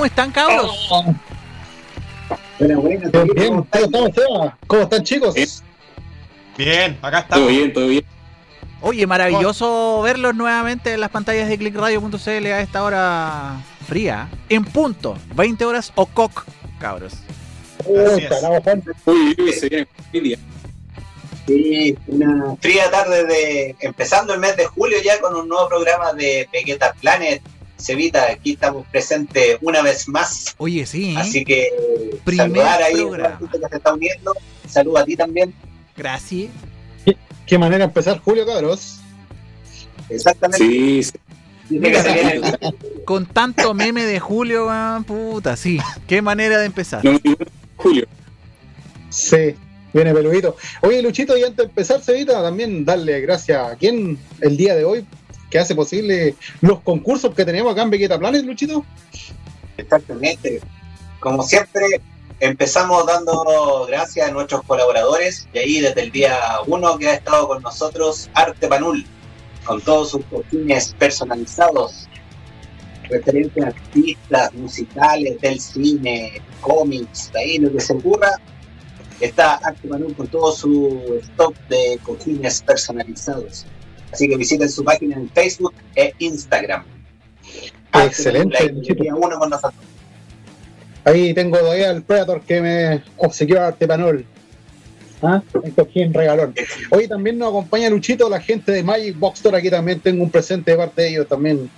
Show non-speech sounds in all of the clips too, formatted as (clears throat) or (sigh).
¿Cómo están, cabros? Bueno, bueno, Bien, bien. ¿Cómo están, chicos? Bien, acá Todo estamos. bien, todo bien. Oye, maravilloso verlos nuevamente en las pantallas de clickradio.cl a esta hora fría. En punto, 20 horas o coc, cabros. Uy. Uy, uy, se viene el día. Sí, una fría tarde de empezando el mes de julio ya con un nuevo programa de Vegeta Planet. Cevita, aquí estamos presentes una vez más. Oye, sí. ¿eh? Así que Primer saludar ahí a programa. la gente que se está uniendo. Saludo a ti también. Gracias. Qué manera de empezar julio, cabros. Exactamente. Sí, sí. (laughs) Con tanto meme de Julio, weón, puta, sí. Qué manera de empezar. No, Julio. Sí, viene peludito. Oye, Luchito, y antes de empezar, Cevita, también darle gracias a quien el día de hoy que hace posible los concursos que tenemos acá en Vegeta Planet, Luchito. Exactamente. Como siempre, empezamos dando gracias a nuestros colaboradores y ahí desde el día uno que ha estado con nosotros Arte Panul, con todos sus cojines personalizados, referentes a artistas, musicales, del cine, cómics, de ahí lo que se ocurra. Está Arte Panul con todo su stock de cojines personalizados. Así que visiten su página en Facebook e Instagram. Excelente, uno con nosotros. Ahí tengo todavía el Predator que me obsequió Arte Panol. ¿Ah? Un cojín regalón. Hoy también nos acompaña Luchito, la gente de Magic Box Store. Aquí también tengo un presente de parte de ellos, también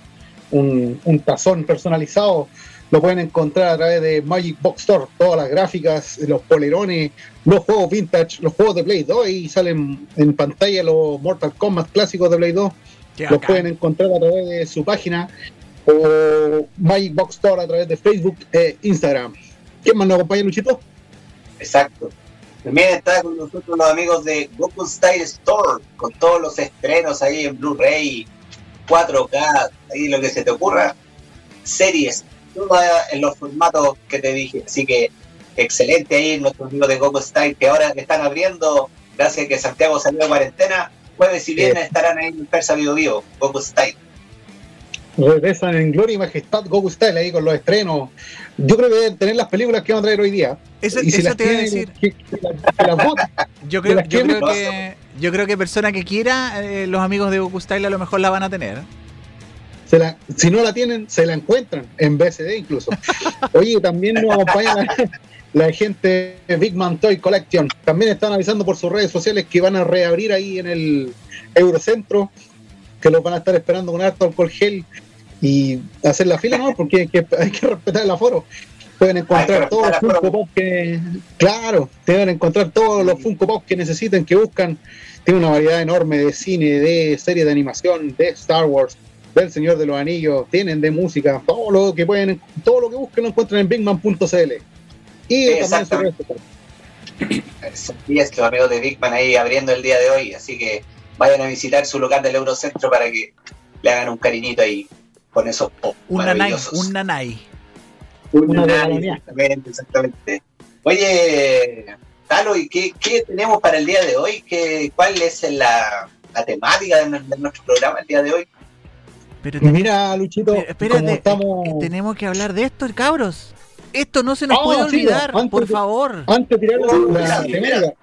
un, un tazón personalizado. Lo pueden encontrar a través de Magic Box Store. Todas las gráficas, los polerones, los juegos vintage, los juegos de Play 2. Y salen en pantalla los Mortal Kombat clásicos de Play 2. Qué Los pueden encontrar a través de su página o Magic Box Store a través de Facebook e Instagram. ¿Quién más nos acompaña, Luchito? Exacto. También está con nosotros los amigos de Goku Style Store, con todos los estrenos ahí en Blu-ray, 4K, ahí lo que se te ocurra, series, en los formatos que te dije. Así que excelente ahí nuestros amigos de Goku Style que ahora están abriendo, gracias a que Santiago salió de cuarentena, jueves y viernes estarán ahí en Persa Vivo Vivo, Goku Style. Regresan en Gloria y Majestad Goku Style ahí con los estrenos. Yo creo que deben tener las películas que van a traer hoy día. Eso, y si eso las te iba a decir. que, que (laughs) las- que las voten. Yo creo, yo que yo creo que persona que quiera, eh, los amigos de Goku Style a lo mejor la van a tener. Se la- si no la tienen, se la encuentran en BSD incluso. (laughs) Oye, también nos acompaña la, la gente de Big Man Toy Collection. También están avisando por sus redes sociales que van a reabrir ahí en el Eurocentro, que los van a estar esperando con harto alcohol gel y hacer la fila, ¿no? Porque hay que, hay que respetar el aforo. Pueden encontrar todos los Funko. Pop que. Claro, deben encontrar todos los Funko Pop que necesiten, que buscan. Tiene una variedad enorme de cine, de series de animación, de Star Wars, del Señor de los Anillos, tienen de música, todo lo que pueden, todo lo que busquen lo encuentran en bigman.cl. Y también. Y es los amigos de Big Man ahí abriendo el día de hoy, así que vayan a visitar su local del Eurocentro para que le hagan un cariñito ahí con esos pop Un nanay, maravillosos. un nanay. Un Una nanay, exactamente, exactamente. Oye, Talo, ¿y qué, qué tenemos para el día de hoy? ¿Qué, ¿Cuál es la, la temática de, de nuestro programa el día de hoy? Pero Y te- mira, Luchito, Pero, espérate, estamos. tenemos que hablar de esto, cabros. Esto no se nos puede sí, olvidar, antes por favor. Antes de tirar la, Oh, la sí,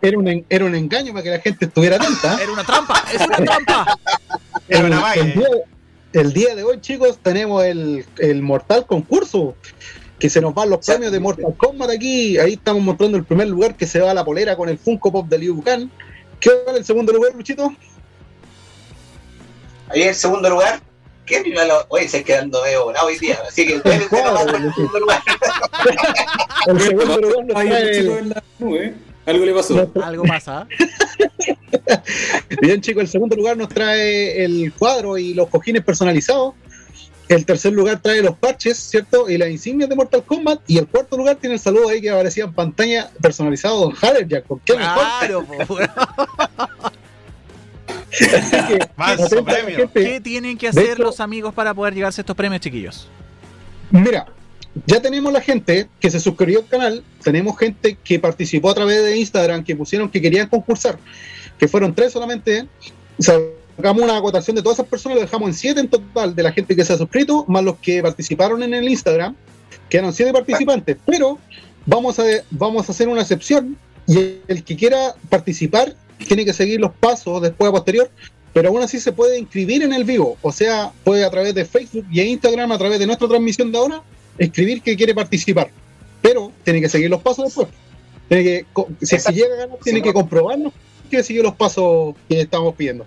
era un, en- era un engaño para que la gente estuviera atenta. (laughs) Era una trampa, es una trampa. Era (laughs) el, una magia. el día, el día de hoy, chicos, tenemos el, el Mortal Concurso. Que se nos van los premios de Mortal Kombat aquí. Ahí estamos mostrando el primer lugar que se va a la polera con el Funko Pop de Liu Kang. ¿Qué vale el segundo lugar, Luchito? Ahí en segundo lugar, ¿qué lo, Oye, se quedando medio volado hoy día, así que ustedes el segundo lugar. El segundo lugar nos trae el chico el- en la nube. Algo le pasó. Algo pasa. (laughs) Bien, chicos, el segundo lugar nos trae el cuadro y los cojines personalizados. El tercer lugar trae los parches, ¿cierto? Y las insignias de Mortal Kombat. Y el cuarto lugar tiene el saludo ahí que aparecía en pantalla personalizado Don Jack. ¿Por qué mejor? Claro, (laughs) ¿Qué tienen que hacer hecho- los amigos para poder llevarse estos premios, chiquillos? Mira, ya tenemos la gente que se suscribió al canal, tenemos gente que participó a través de Instagram, que pusieron que querían concursar, que fueron tres solamente. Sacamos una acotación de todas esas personas, lo dejamos en siete en total de la gente que se ha suscrito, más los que participaron en el Instagram. quedaron siete participantes, pero vamos a, vamos a hacer una excepción y el que quiera participar tiene que seguir los pasos después a posterior, pero aún así se puede inscribir en el vivo, o sea, puede a través de Facebook y Instagram, a través de nuestra transmisión de ahora, escribir que quiere participar, pero tiene que seguir los pasos después. Tiene que, si, si llega a ganar, tiene que comprobarnos que siguió los pasos que estamos pidiendo.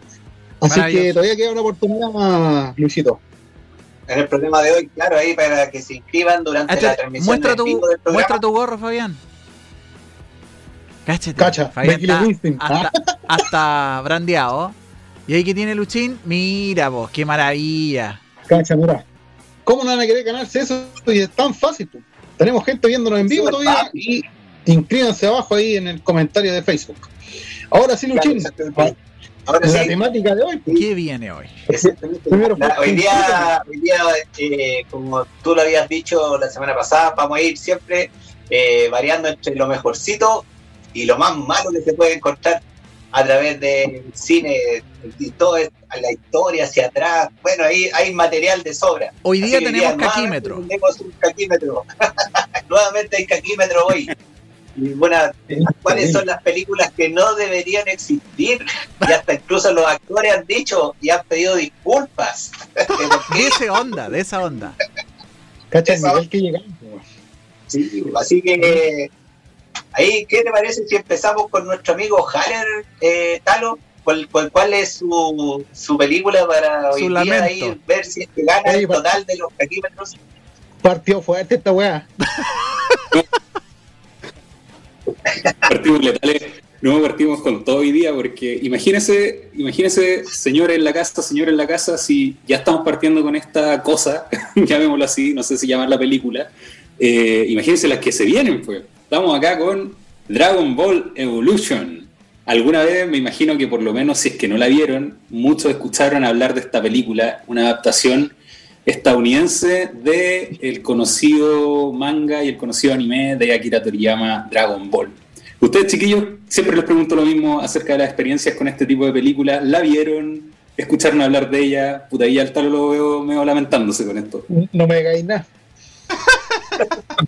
Así que todavía queda una oportunidad más, Luisito. En el programa de hoy, claro, ahí para que se inscriban durante la transmisión muestra, tu, del muestra tu gorro, Fabián. Cáchate. Cacha, está Winston. hasta, hasta brandeado. Y ahí que tiene Luchín, mira vos, qué maravilla. Cacha, mira. ¿Cómo no van a querer ganarse eso? Y es tan fácil. pues. Tenemos gente viéndonos en vivo todavía y inscríbanse abajo ahí en el comentario de Facebook. Ahora sí, Claro, Luchín, exactamente. Ahora la sí, temática de hoy. ¿Qué viene hoy? Primero, La- hoy día, hoy día eh, como tú lo habías dicho la semana pasada, vamos a ir siempre eh, variando entre lo mejorcito y lo más malo que se puede encontrar a través del cine y todo es- la historia hacia atrás. Bueno, ahí hay material de sobra. Hoy día Así tenemos caquímetro. Tenemos un caquímetro. (laughs) nuevamente hay caquímetro hoy. Y bueno, ¿cuáles son las películas que no deberían existir? Y hasta incluso los actores han dicho y han pedido disculpas. (laughs) De esa onda, de esa onda. Cacha el Eso. nivel que llegamos. Sí, así que ahí, ¿qué te parece si empezamos con nuestro amigo Haller eh, Talo? ¿Cuál, cuál, cuál es su, su película para Su hoy día ahí ver si es que gana el total de los caquímetros? Partió fuerte esta weá. Partimos letales. No partimos con todo hoy día porque imagínese, imagínese, señor en la casa, señor en la casa, si ya estamos partiendo con esta cosa, (laughs) llamémoslo así, no sé si llamar la película, eh, imagínense las que se vienen, pues. Estamos acá con Dragon Ball Evolution. Alguna vez me imagino que por lo menos si es que no la vieron, muchos escucharon hablar de esta película, una adaptación estadounidense de el conocido manga y el conocido anime de Akira Toriyama Dragon Ball. Ustedes, chiquillos, siempre les pregunto lo mismo acerca de las experiencias con este tipo de películas. ¿La vieron? ¿Escucharon hablar de ella? Puta, ahí al talo lo veo medio lamentándose con esto. No me digáis nada.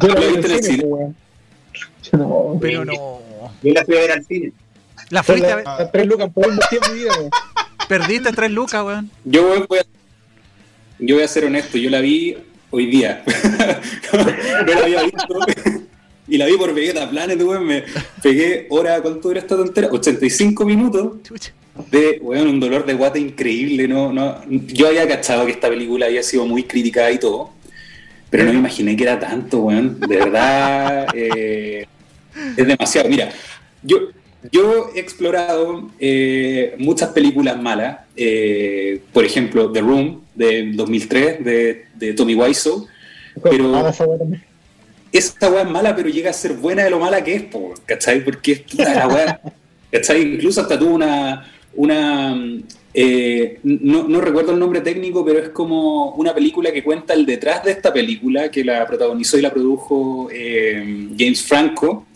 Yo (laughs) ¿Lo la vi viste en el cine? Weón. (laughs) No, Pero no. Yo la fui a ver al cine. La fuiste a ver- las tres lucas por invertir en mi vida, weón. perdiste tres lucas, weón. Yo voy a, yo voy a ser honesto, yo la vi hoy día. (laughs) no la había visto. Y la vi por Vegeta Planet, weón. Me pegué hora, ¿cuánto dura esta tontera? 85 minutos Chucha. de, weón, un dolor de guata increíble. No, no, yo había cachado que esta película había sido muy criticada y todo, pero no me imaginé que era tanto, weón. De verdad, (laughs) eh, es demasiado. Mira, yo, yo he explorado eh, muchas películas malas, eh, por ejemplo, The Room, del 2003, de, de Tommy Wiseau, Pero- esa weá es mala, pero llega a ser buena de lo mala que es, po, ¿cachai? Porque es puta la weá, (laughs) ¿cachai? Incluso hasta tuvo una, una eh, no, no recuerdo el nombre técnico, pero es como una película que cuenta el detrás de esta película, que la protagonizó y la produjo eh, James Franco.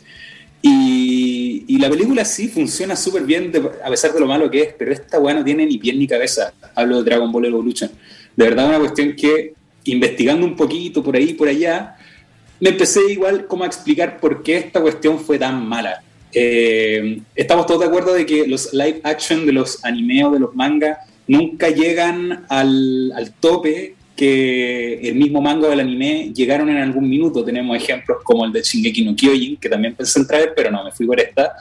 Y, la película sí funciona súper bien, a pesar de lo malo que es, pero esta weá no tiene ni pie ni cabeza. Hablo de Dragon Ball Evolution. De verdad, una cuestión que, investigando un poquito por ahí por allá, me empecé igual como a explicar por qué esta cuestión fue tan mala. Eh, estamos todos de acuerdo de que los live action de los animes o de los mangas nunca llegan al, al tope que el mismo manga o el anime llegaron en algún minuto. Tenemos ejemplos como el de Shingeki no Kyojin, que también pensé en traer, pero no, me fui por esta.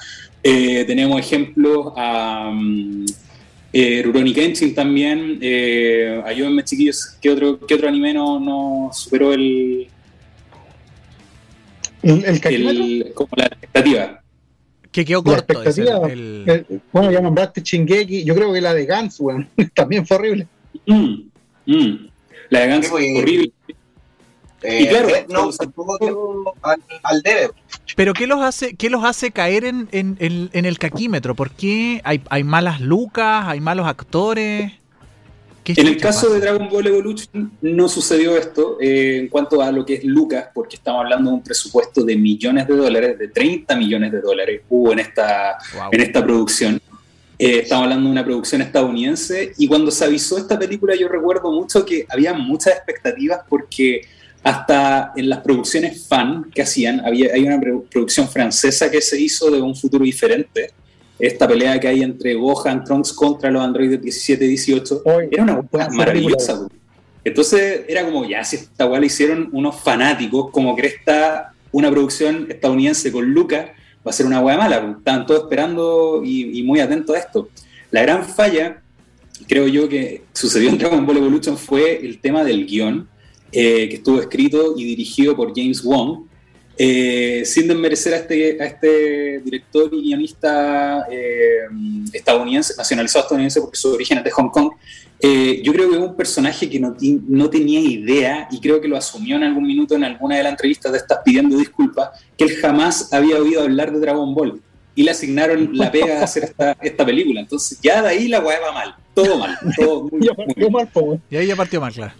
Eh, tenemos ejemplos a um, eh, Rurouni Kenshin también. Eh, ayúdenme, chiquillos, ¿qué otro, qué otro anime no, no superó el, El, el como la expectativa? Que quedó La corto. dice expectativa, el- el- el- bueno, ya nombraste Chingeki, yo creo que la de Gans, (laughs) también fue horrible. Mm, mm. La de Gans Sí, pues, horrible. Eh, Y claro, Death Note tampoco al, al debe. Pero ¿qué los hace, qué los hace caer en, en- en- en el caquímetro? ¿Por qué hay, hay malas lucas? ¿Hay malos actores? ¿Qué En el caso de? Dragon Ball Evolution no sucedió esto eh, en cuanto a lo que es Lucas, porque estamos hablando de un presupuesto de millones de dólares, de 30 millones de dólares hubo en esta, Wow. en esta producción. Eh, estamos hablando de una producción estadounidense y cuando se avisó esta película yo recuerdo mucho que había muchas expectativas porque hasta en las producciones fan que hacían, había, hay una producción francesa que se hizo de un futuro diferente, esta pelea que hay entre Gohan, Trunks contra los androides 17 y 18, era una cosa maravillosa. Entonces era como, ya, si esta weá la hicieron unos fanáticos, como que esta, una producción estadounidense con Lucas, va a ser una weá mala. Estaban todos esperando y, muy atentos a esto. La gran falla, creo yo, que sucedió en Dragon Ball Evolution fue el tema del guion, eh, que estuvo escrito y dirigido por James Wong, eh, sin desmerecer a este, a este director y guionista eh, estadounidense, nacionalizado estadounidense porque su origen es de Hong Kong, eh, yo creo que es un personaje que no, no, tenía idea y creo que lo asumió en algún minuto en alguna de las entrevistas de estas pidiendo disculpas, que él jamás había oído hablar de Dragon Ball y le asignaron la pega de hacer esta, esta película. Entonces ya de ahí la weá va mal, todo mal, todo (laughs) muy, mal. Y ahí ya partió mal, claro.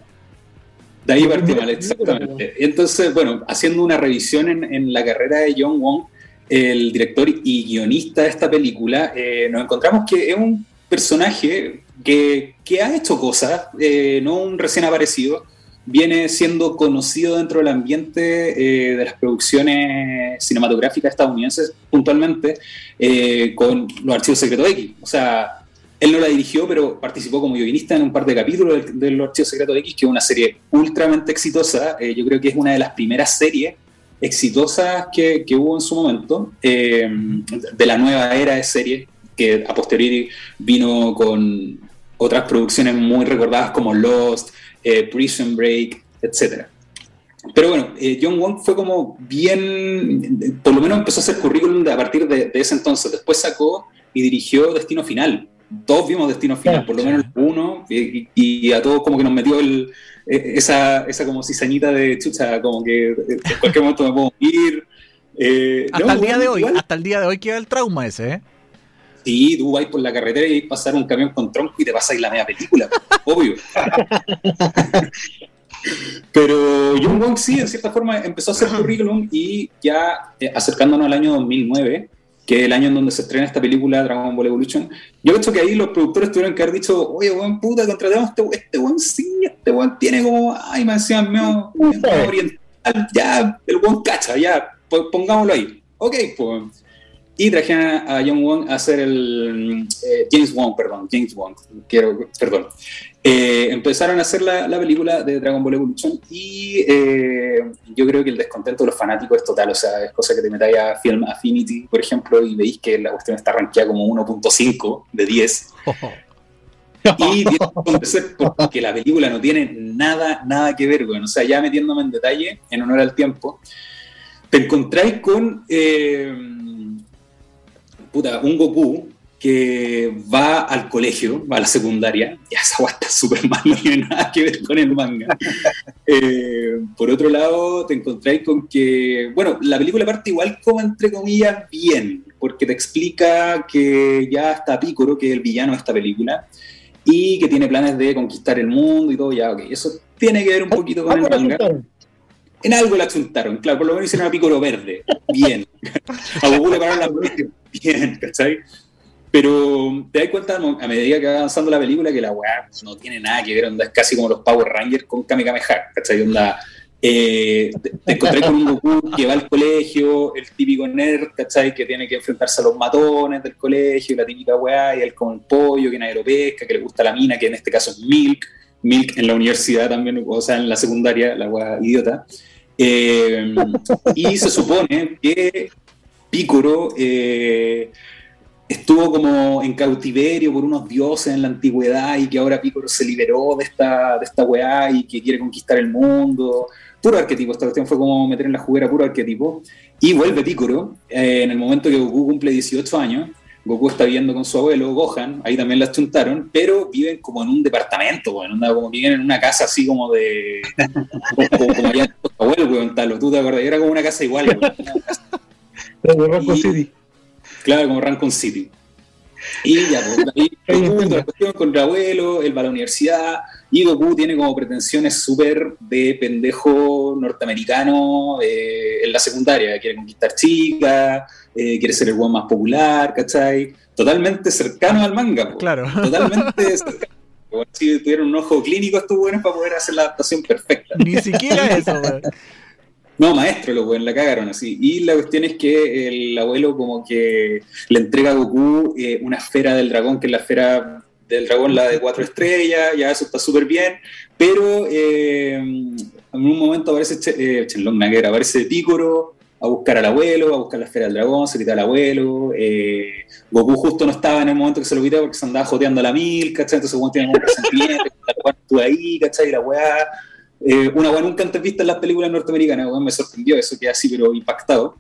De ahí partió mal, exactamente. Entonces, bueno, haciendo una revisión en, la carrera de John Wong, el director y guionista de esta película, eh, nos encontramos que es un personaje que, ha hecho cosas, eh, no un recién aparecido, viene siendo conocido dentro del ambiente eh, de las producciones cinematográficas estadounidenses, puntualmente eh, con los archivos secretos X. O sea, él no la dirigió, pero participó como guionista en un par de capítulos de, los archivos secretos X, que es una serie ultramente exitosa. yo creo que es una de las primeras series exitosas que, que hubo en su momento, de la nueva era de series que a posteriori vino con otras producciones muy recordadas como Lost, eh, Prison Break, etc. Pero bueno, eh, John Wong fue como bien, por lo menos empezó a hacer currículum a partir de, ese entonces. Después sacó y dirigió Destino Final. Todos vimos Destino Final, por lo menos uno, y, a todos como que nos metió el, e, esa, esa como cizañita de chucha, como que en cualquier momento me puedo ir. Eh, hasta el día de hoy, hasta el día de hoy queda el trauma ese, ¿eh? Sí, tú vas por la carretera y pasar un camión con tronco y te pasáis la media película, (laughs) obvio. (laughs) Pero John Wong sí, en cierta forma, empezó a hacer currículum y ya eh, acercándonos al año 2009, que es el año en donde se estrena esta película Dragon Ball Evolution, yo he que ahí los productores tuvieron que haber dicho, oye, buen puta, contratamos este, este buen sí, este buen tiene como, ay, me decían, medio oriental, ya, el buen cacha, ya, pongámoslo ahí. Ok, pues y trajeron a John Wong a hacer el. Eh, James Wong, perdón, James Wong, quiero, perdón. Eh, empezaron a hacer la, la, película de Dragon Ball Evolution y eh, yo creo que el descontento de los fanáticos es total, o sea, es cosa que te metáis a Film Affinity, por ejemplo, y veis que la cuestión está rankeada como 1.5 de 10. (laughs) y tiene porque la película no tiene nada, nada que ver, bueno, o sea, ya metiéndome en detalle, en honor al tiempo, te encontráis con puta, un Goku que va al colegio, va a la secundaria, ya esa guay está súper mal, (laughs) no tiene nada que ver con el manga. (laughs) Eh, por otro lado, te encontráis con que, bueno, la película parte igual como entre comillas bien, porque te explica que ya está Picoro, que es el villano de esta película, y que tiene planes de conquistar el mundo y todo, ya, ok, eso tiene que ver un poquito con el manga. En algo la chuntaron, claro, por lo menos hicieron a Picoro verde, bien. (laughs) a Goku le pararon la bien, (laughs) ¿cachai? Pero te das cuenta a medida que va avanzando la película que la weá no tiene nada que ver, onda, es casi como los Power Rangers con Kamehameha, ¿cachai? Onda, eh, te, encontré con un Goku que va al colegio, el típico nerd, ¿cachai? Que tiene que enfrentarse a los matones del colegio, la típica weá, y él con el pollo, que nadie lo pesca, que le gusta la mina, que en este caso es Milk, Milk en la universidad también, o sea, en la secundaria, la weá idiota. Eh, y se supone que Pícoro eh, estuvo como en cautiverio por unos dioses en la antigüedad y que ahora Pícoro se liberó de esta, de esta weá y que quiere conquistar el mundo. Puro arquetipo, esta cuestión fue como meter en la juguera puro arquetipo. Y vuelve Pícoro eh, en el momento que Goku cumple 18 años. Goku está viviendo con su abuelo, Gohan, ahí también las chuntaron, pero viven como en un departamento, bueno, como viven en una casa así como de. (laughs) como, como, allá tu abuelo, tal, tú te era como una casa igual. Como Rancon City. Claro, como Rancon City. Y ya, pues, ahí (laughs) la cuestión con el abuelo, él va a la universidad, y Goku tiene como pretensiones súper de pendejo norteamericano eh, en la secundaria, quiere conquistar chicas, eh, quiere ser el guan más popular, ¿cachai? Totalmente cercano al manga, claro. (laughs) Totalmente cercano. Si tuvieron un ojo clínico estos buenos para poder hacer la adaptación perfecta. Ni siquiera eso, weón. No, maestro, weón, la cagaron así. Y la cuestión es que el abuelo como que le entrega a Goku eh, una esfera del dragón, que es la esfera del dragón, la de cuatro estrellas, ya eso está súper bien, pero eh, en un momento aparece eh, Chenlong Nagger, aparece Picoro a buscar al abuelo, a buscar la esfera del dragón, se quita al abuelo, eh, Goku justo no estaba en el momento que se lo quitó porque se andaba joteando a la mil, ¿cachai? Entonces Goku tiene un presentimiento, la (laughs) ahí, ¿cachai? Y la weá... Eh, una weá nunca antes vista en las películas norteamericanas, weón, me sorprendió eso, que así, pero impactado.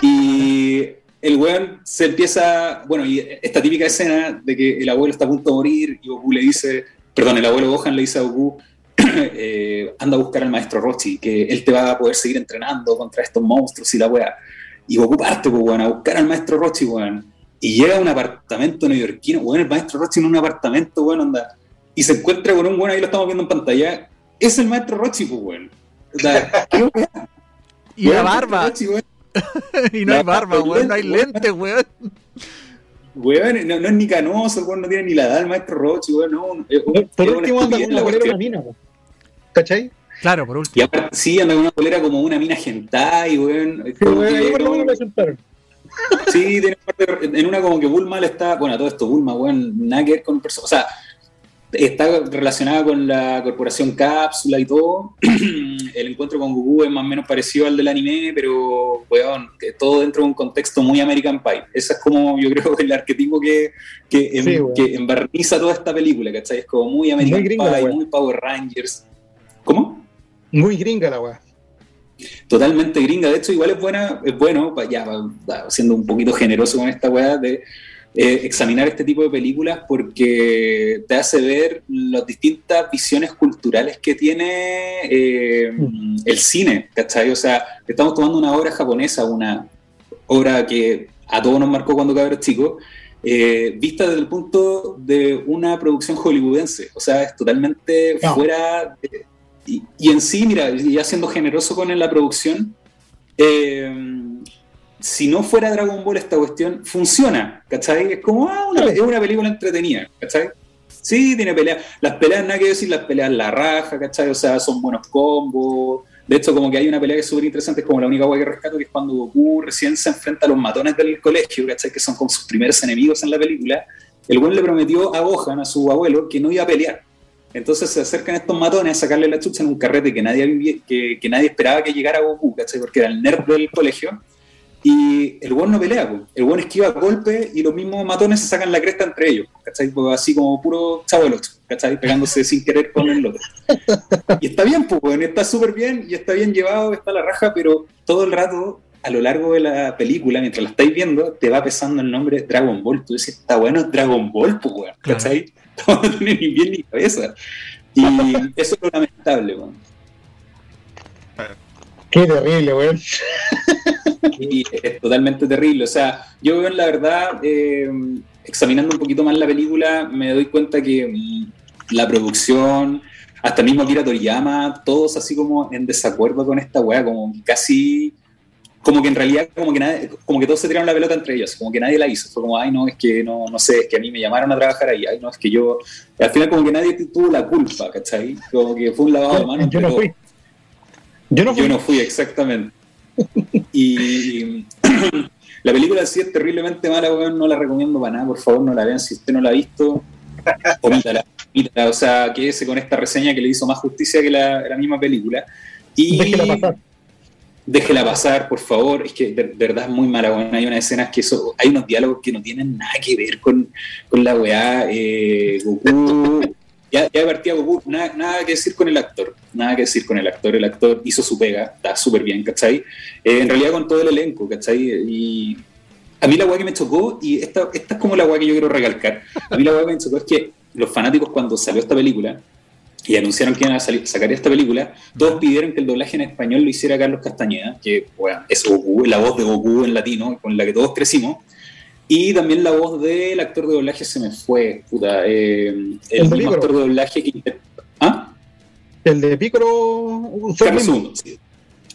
Y el weón se empieza, bueno, y esta típica escena de que el abuelo está a punto de morir y Goku le dice, perdón, el abuelo Gohan le dice a Goku, (clears throat) eh, anda a buscar al maestro Rochi, que él te va a poder seguir entrenando contra estos monstruos y la weá. Y Goku parte, pues, weón, a buscar al maestro Rochi, weón. Y llega a un apartamento neoyorquino, weón, el maestro Rochi en un apartamento, weón, anda. Y se encuentra con un weón, ahí lo estamos viendo en pantalla, es el maestro Rochi, pues, weón. O sea, (laughs) ¿qué? Y la Weón, barba. Rochi, weón. (laughs) y no hay La barba, barba, weón. No hay weón. lente, weón. Weón, no, no es ni canoso, el weón no tiene ni la edad del maestro Rochi, weón, no. es- Por es último anda con la cuestión. una mina, po. ¿cachai? Claro, por último. Y aparte, sí, anda con una polera como una mina hentai, weón. Sí, weón, ahí por lo no- menos sentaron. Sí, tiene parte- en una como que Bulma le está, bueno, todo esto, Bulma, weón, nada que ver con personas, o sea, está relacionada con la corporación Cápsula y todo. (clears throat) El encuentro con Goku es más o menos parecido al del anime, pero, weón, todo dentro de un contexto muy American Pie. Ese es como, yo creo, el arquetipo que, que, em- Sí, weón. que embarniza toda esta película, ¿cachai? Es como muy American Muy gringa Pie, muy Power Rangers. ¿Cómo? Muy gringa la weá. totalmente gringa. De hecho, igual es buena, es bueno, ya siendo un poquito generoso con esta weá, de eh, examinar este tipo de películas porque te hace ver las distintas visiones culturales que tiene eh, el cine, ¿cachai? O sea, estamos tomando una obra japonesa, una obra que a todos nos marcó cuando cabros chicos, eh, vista desde el punto de una producción hollywoodense. O sea, es totalmente No. fuera. de- y, y en sí, mira, ya siendo generoso con la producción, eh, si no fuera Dragon Ball esta cuestión, funciona, ¿cachai? Es como, ah, una, es una película entretenida, ¿cachai? Sí, tiene peleas. Las peleas, nada que decir, las peleas la raja, ¿cachai? O sea, son buenos combos. De hecho, como que hay una pelea que es súper interesante, es como la única guay que rescato, que es cuando Goku recién se enfrenta a los matones del colegio, ¿cachai? Que son como sus primeros enemigos en la película. El buen le prometió a Gohan, a su abuelo, que no iba a pelear. Entonces se acercan estos matones a sacarle la chucha en un carrete que nadie, que, que nadie esperaba que llegara Goku, ¿cachai? Porque era el nerd del colegio. Y el buen no pelea, po. el buen esquiva golpes y los mismos matones se sacan la cresta entre ellos, ¿cachai? Pues así como puro chavo del ocho, ¿cachai? Pegándose sin querer con el otro. Y está bien, pues, está súper bien y está bien llevado, está la raja, pero todo el rato, a lo largo de la película, mientras la estáis viendo, te va pesando el nombre Dragon Ball. Tú dices, está bueno Dragon Ball, pues, weón, Claro. ¿cachai? (laughs) No tiene ni bien ni cabeza. Y eso es lo lamentable, weón. Qué terrible, weón. Y es totalmente terrible. O sea, yo veo en la verdad, eh, examinando un poquito más la película, me doy cuenta que mm, la producción, hasta mismo Akira Toriyama, todos así como en desacuerdo con esta weá, como casi, como que en realidad, como que, nadie- como que todos se tiraron la pelota entre ellos, como que nadie la hizo. Fue como, ay, no, es que no, no sé, es que a mí me llamaron a trabajar ahí, ay, no, es que yo. al final, como que nadie tuvo la culpa, ¿cachai? Como que fue un lavado de manos. Yo no pero- fui. Yo no fui. yo no fui, exactamente. Y (clears throat) la película sí es terriblemente mala, weón, no la recomiendo para nada, por favor, no la vean. Si usted no la ha visto, (laughs) omítala, omítala. O sea, quédese con esta reseña que le hizo más justicia que la, la misma película. Y Déjela pasar. déjela pasar, por favor. Es que de, de verdad es muy mala, weón. Hay unas escenas que eso, hay unos diálogos que no tienen nada que ver con, con la weá. Eh, Goku. Ya, ya Goku, nada, nada que decir con el actor. Nada que decir con el actor. El actor hizo su pega, está súper bien, ¿cachai? Eh, en realidad con todo el elenco, ¿cachai? Y a mí la weá que me chocó, y esta, esta es como la weá que yo quiero recalcar. A mí la weá que me chocó es que los fanáticos, cuando salió esta película, y anunciaron que iban a salir- sacar esta película, todos pidieron que el doblaje en español lo hiciera Carlos Castañeda, que es Goku, la voz de Goku en latino, con la que todos crecimos, y también la voz del actor de doblaje se me fue, puta, eh, el, El mismo actor de doblaje que ¿Ah? El de el Carlos. II, sí.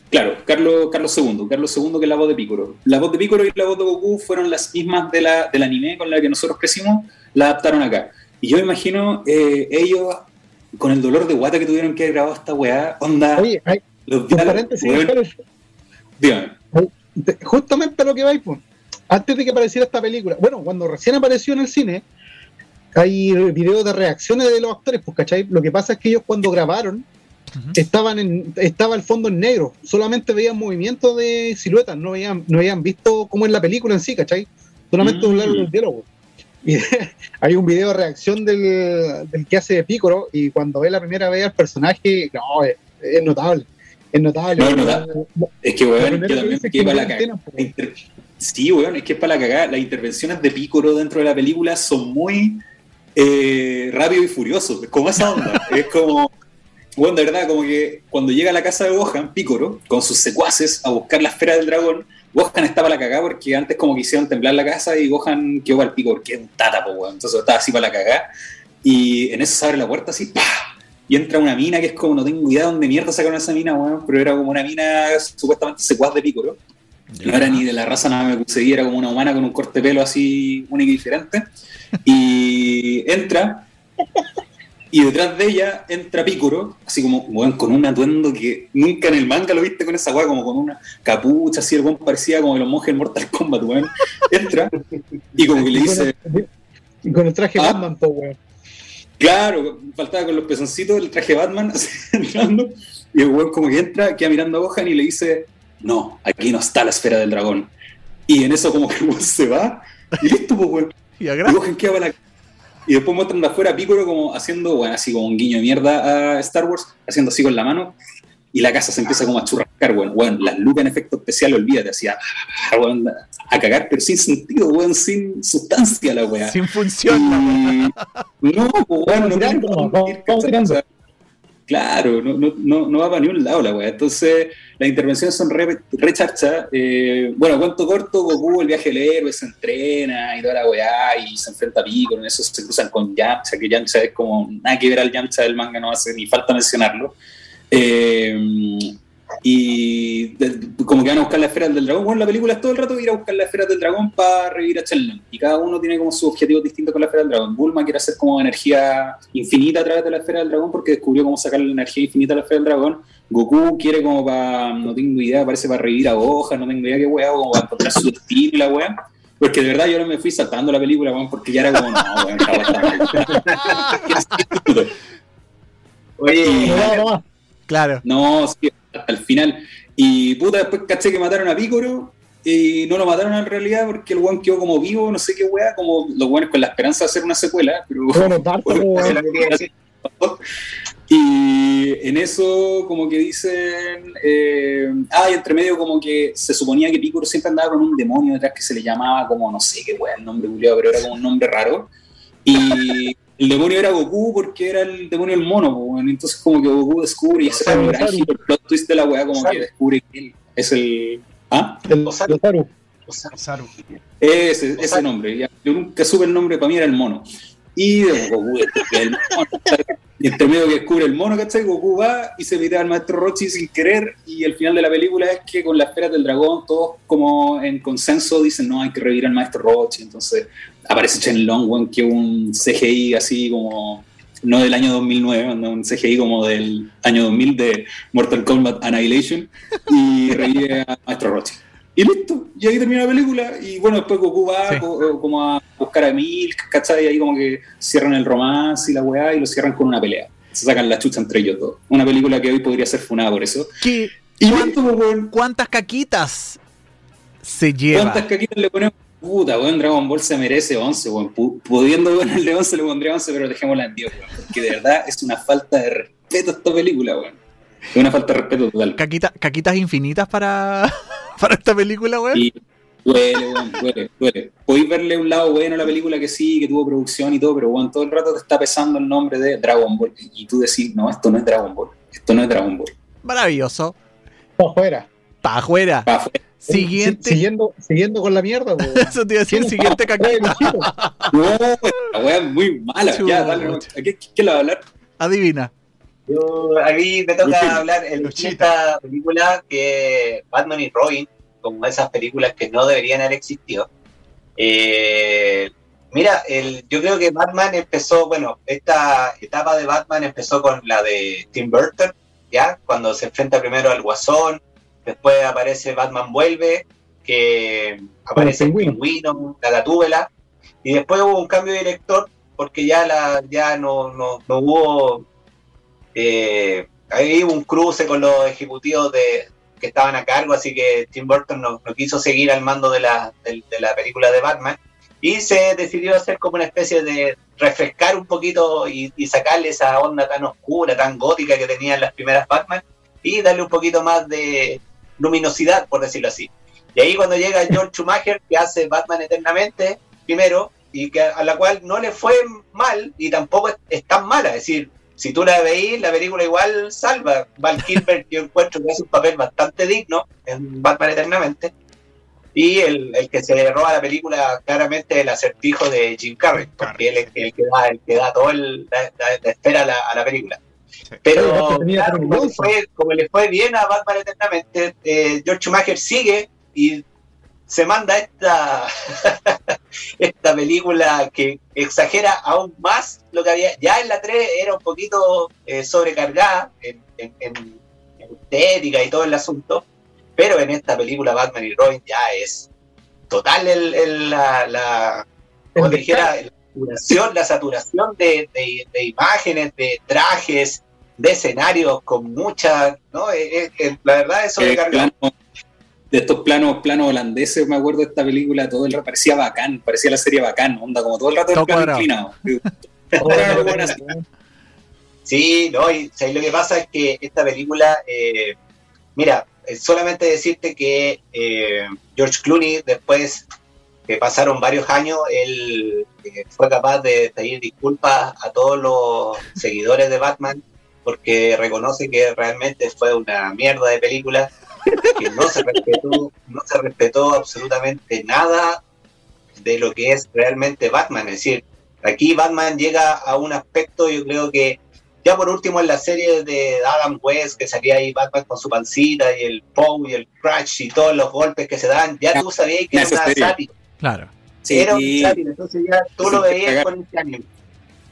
Claro, Carlos, Carlos II, Carlos II que es la voz de Piccolo. La voz de Piccolo y la voz de Goku fueron las mismas de la, del anime con la que nosotros crecimos, la adaptaron acá. Y yo me imagino eh, ellos con el dolor de guata que tuvieron que haber grabado esta weá, onda. Oye, hay, los diálogos, Dígame. justamente lo que vais, pues. Antes de que apareciera esta película, bueno, cuando recién apareció en el cine, hay videos de reacciones de los actores, pues, ¿cachai? Lo que pasa es que ellos cuando grabaron, estaban en, estaba el fondo en negro, solamente veían movimientos de siluetas, no veían, no habían visto cómo es la película en sí, ¿cachai? Solamente Mm. un lado del diálogo. Y (laughs) hay un video de reacción del, del que hace de Pícoro y cuando ve la primera vez al personaje, no, es, es notable. Es notable. No, es que, primero yo también que no la. La Sí, weón, es que es para la cagada. Las intervenciones de Pícoro dentro de la película son muy eh, rápido y furioso. Es como esa onda. (laughs) es como, weón, de verdad, como que cuando llega a la casa de Gohan, Pícoro, con sus secuaces a buscar la esfera del dragón, Gohan estaba para la cagada porque antes como que hicieron temblar la casa y Gohan quedó para el pico porque es un tata, po, weón. Entonces estaba así para la cagada. Y en eso se abre la puerta así, ¡pah! Y entra una mina que es como, no tengo idea dónde mierda sacaron esa mina, weón, pero era como una mina supuestamente secuaz de No era ni de la raza Namekusei, era como una humana con un corte de pelo así único y diferente. Y entra, y detrás de ella entra Picoro, así como weón, con un atuendo que nunca en el manga lo viste con esa weá, como con una capucha, así el weón parecía como de los monjes en Mortal Kombat, weón. Entra y como que le dice, Y con el traje Ah. Batman, po, weón. Claro, faltaba con los pezoncitos el traje Batman (laughs) así, entrando, y el weón como que entra, queda mirando a Gohan y le dice, no, aquí no está la esfera del dragón. Y en eso como que el se va, y listo, pues weón. (laughs) Y Y agra- Gohan queda para la... Y después muestran de afuera a Piccolo como haciendo, bueno, así como un guiño de mierda a Star Wars, haciendo así con la mano, y la casa se empieza como a churrascar, weón. Weón, las lucas en efecto especial, olvídate, así a, cagar, pero sin sentido, weón, sin sustancia la weá. Sin función. la No, weón, no tiene tirando, por Claro, no, no, no, va para ni un lado la weá. Entonces, las intervenciones son re, re. Eh, bueno, cuento corto, Goku, el viaje del héroe, se entrena y toda la weá, y se enfrenta a Piccolo, en eso se cruzan con Yamcha, que Yamcha es como nada que ver al Yamcha del manga, no hace ni falta mencionarlo. Eh, y de- como que van a buscar la esfera del dragón. Bueno, la película es todo el rato ir a buscar la esfera del dragón para revivir a Chelnong. Y cada uno tiene como sus objetivos distintos con la esfera del dragón. Bulma quiere hacer como energía infinita a través de la esfera del dragón porque descubrió cómo sacar la energía infinita a la esfera del dragón. Goku quiere como para, no tengo idea, parece para revivir a Gohan, no tengo idea qué weá, como para encontrar su destino y la weá. Porque de verdad yo no me fui saltando la película, weón, porque ya era como, no, weón. (laughs) (laughs) Oye. Claro. No, sí, hasta el final. Y puta, después caché que mataron a Pícoro y no lo mataron en realidad porque el weón quedó como vivo, no sé qué weá, como los weones con la esperanza de hacer una secuela, pero (laughs) Bueno, quería decir. (laughs) Y en eso como que dicen, eh, ah, y entre medio como que se suponía que Picoro siempre andaba con un demonio detrás que se le llamaba como, no sé qué weá el nombre culiado, pero era como un nombre raro. Y el demonio era Goku porque era el demonio del mono, entonces como que Goku descubre y ese es el gran el plot twist de la weá, como que descubre que él es el... ¿Ah? El Osaru. Osaru. Ese, ese nombre. ya. Yo nunca supe el nombre, para mí era el mono. Y de Goku descubre el mono. Y entre medio que descubre el mono, ¿cachai? Goku va y se mete al maestro Rochi sin querer. Y el final de la película es que con las esferas del dragón, todos como en consenso dicen, no, hay que revivir al maestro Rochi. Entonces aparece Chen Long, que es un CGI así como, no del año 2009, no, un CGI como del año 2000 de Mortal Kombat Annihilation. Y revive a maestro Rochi. Y listo, y ahí termina la película. Y bueno, después Goku va Sí. co- como a buscar a Milk, ¿cachai? Y ahí como que cierran el romance y la weá y lo cierran con una pelea. Se sacan la chucha entre ellos dos. Una película que hoy podría ser funada por eso. ¿Qué- Y ¿Cuán- listo, pues. ¿Cuántas caquitas se lleva? ¿Cuántas caquitas le ponemos? Puta, weón, Dragon Ball se merece 11, weón. Pu- Pudiendo ponerle 11 le pondría 11, pero dejémosla en 10, weón. Porque de verdad es una falta de respeto esta película, weón. Es una falta de respeto total. Caquita- ¿Caquitas infinitas para, (laughs) para esta película, weón? Y duele, weón, duele, duele. Podéis verle un lado bueno a la película que sí, que tuvo producción y todo, pero weón, todo el rato te está pesando el nombre de Dragon Ball. Y tú decís, no, esto no es Dragon Ball. Esto no es Dragon Ball. Maravilloso. Pa' afuera. Pa' afuera. Pa' afuera. Siguiente. Si- Siguiendo, siguiendo con la mierda, weón. (laughs) Eso te iba a decir, siguiente caquita. (laughs) No, la weá es muy mala. Ya, dale, no. Chucha. ¿A qué, qué la va a hablar? Adivina. yo, a mí me toca hablar en Luchito. esta película que Batman y Robin, como esas películas que no deberían haber existido. Eh, Mira, el, yo creo que Batman empezó, bueno, esta etapa de Batman empezó con la de Tim Burton, ¿ya? Cuando se enfrenta primero al Guasón, después aparece Batman Vuelve, que aparece el pingüino. la gatúbela, y después hubo un cambio de director porque ya la ya no, no, no hubo eh, ahí hubo un cruce con los ejecutivos de que estaban a cargo, así que Tim Burton no, no quiso seguir al mando de la, de, de la película de Batman y se decidió hacer como una especie de refrescar un poquito y, y sacarle esa onda tan oscura, tan gótica que tenían las primeras Batman y darle un poquito más de luminosidad, por decirlo así. Y ahí cuando llega (laughs) George Schumacher, que hace Batman eternamente, primero, y que a la cual no le fue mal y tampoco es, es tan mala. Es decir, si tú la veís, la película igual salva. Val (laughs) Kilmer, yo encuentro que hace un papel bastante digno en Batman eternamente. Y el, el que se roba la película claramente el acertijo de Jim Carrey, porque él es el que da, el que da todo el, la, la- la esfera a la, a la película. Pero claro, como, le fue, como le fue bien a Batman eternamente, eh, George Schumacher sigue y se manda esta, (laughs) esta película que exagera aún más lo que había. Ya en la 3 era un poquito eh, sobrecargada en, en- en- estética y todo el asunto, pero en esta película Batman y Robin ya es total el, el- la, la, como dijera, la saturación, la saturación de, de- de imágenes, de trajes, de escenarios con mucha, ¿no? Eh, eh, eh, la verdad es sobrecargado. plano- de estos planos, planos holandeses, me acuerdo de esta película, todo el rato parecía bacán, parecía la serie bacán, onda, como todo el rato (laughs) el plano cuadrado. (laughs) inclinado. Sí, no, y lo que pasa es que esta película, eh, mira, solamente decirte que eh, George Clooney, después que pasaron varios años, él eh, fue capaz de pedir disculpas a todos los seguidores de Batman porque reconoce que realmente fue una mierda de película, que no se respetó, no se respetó absolutamente nada de lo que es realmente Batman. Es decir, aquí Batman llega a un aspecto, yo creo que ya por último en la serie de Adam West, que salía ahí Batman con su pancita y el Poe y el Crash y todos los golpes que se dan, ya tú sabías que era una sátira. Claro. Sí, Era un sátira, entonces ya tú lo veías con este anime.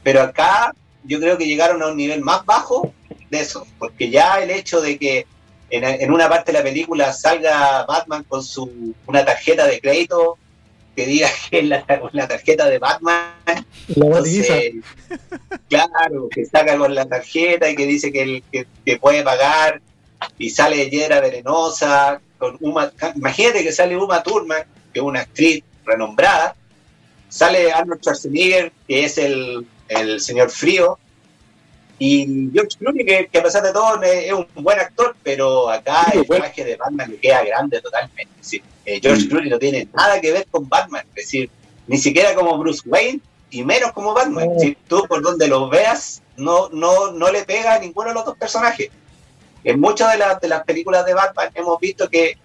Pero acá yo creo que llegaron a un nivel más bajo de eso, porque ya el hecho de que en, en una parte de la película salga Batman con su una tarjeta de crédito que diga (laughs) que es la, la tarjeta de Batman La entonces, claro, que saca con la tarjeta y que dice que, el- que, que puede pagar y sale Yera Venenosa con Uma, imagínate que sale Uma Thurman, que es una actriz renombrada, sale Arnold Schwarzenegger, que es el, el señor frío, y George Clooney, que, que a pesar de todo es, es un buen actor, pero acá Sí, el bueno. traje de Batman le queda grande totalmente. Es decir, eh, George Mm. Clooney no tiene nada que ver con Batman, es decir, ni siquiera como Bruce Wayne y menos como Batman. Si tú por donde lo veas, no, no, no le pega a ninguno de los dos personajes. En muchas de, las de las películas de Batman hemos visto que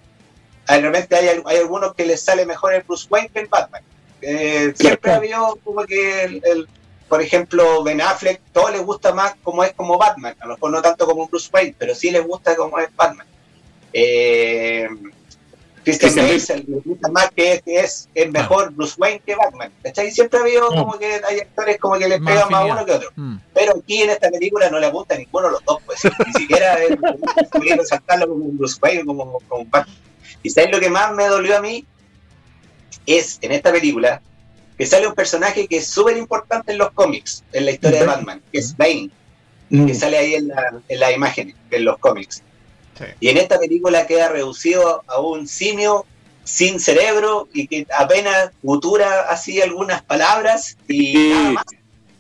ah, realmente hay, hay algunos que les sale mejor el Bruce Wayne que el Batman. Eh, siempre ha habido como que, el, el- por ejemplo, Ben Affleck, todo les gusta más como es como Batman. A lo mejor no tanto como Bruce Wayne, pero sí les gusta como es Batman. Eh, Christian Bale les gusta más que es, que es, es mejor Bruce Wayne que Batman. ¿Cachai? Siempre ha habido como que hay actores como que les Más pegan más afinidad. uno que otro. Mm. Pero aquí en esta película no le apunta a ninguno de los dos, pues. Ni (laughs) siquiera es podría resaltarlo como un Bruce Wayne o como, como un Batman. Y ¿sabes lo que más me dolió a mí? Es en esta película que sale un personaje que es súper importante en los cómics, en la historia de. Batman, que es Bane, Mm. que sale ahí en la, en la imagen, en los cómics. Sí. Y en esta película queda reducido a un simio sin cerebro y que apenas gutura así algunas palabras y Sí. nada más.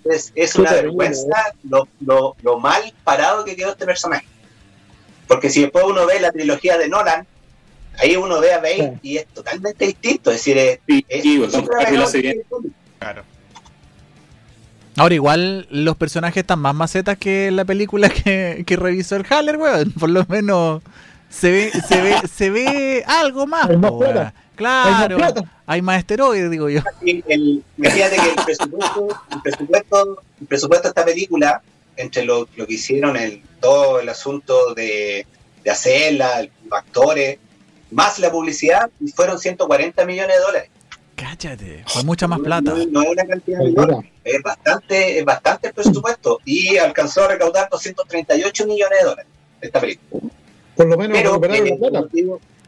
Es, es una vergüenza lo, lo, lo mal parado que quedó este personaje. Porque si después uno ve la trilogía de Nolan, ahí uno ve a Bane y es totalmente distinto. Es decir, es, Sí, es. Claro. Ahora, igual los personajes están más macetas que la película que, que revisó el Haller, weón. (laughs) Por lo menos se ve, se ve, se ve algo más. Hay más po, weón. plata. Claro, Hay más plata. hay más esteroides, digo yo. (laughs) El, imagínate que el presupuesto, el presupuesto, el presupuesto de esta película, entre lo, lo que hicieron el, todo el asunto de, de hacerla, los actores, más la publicidad, fueron 140 millones de dólares. Cállate. Fue mucha más plata. No, no es una cantidad menor, es bastante, es bastante el presupuesto y alcanzó a recaudar 238 millones de dólares esta película. Por lo menos Pero, recuperaron eh, la plata.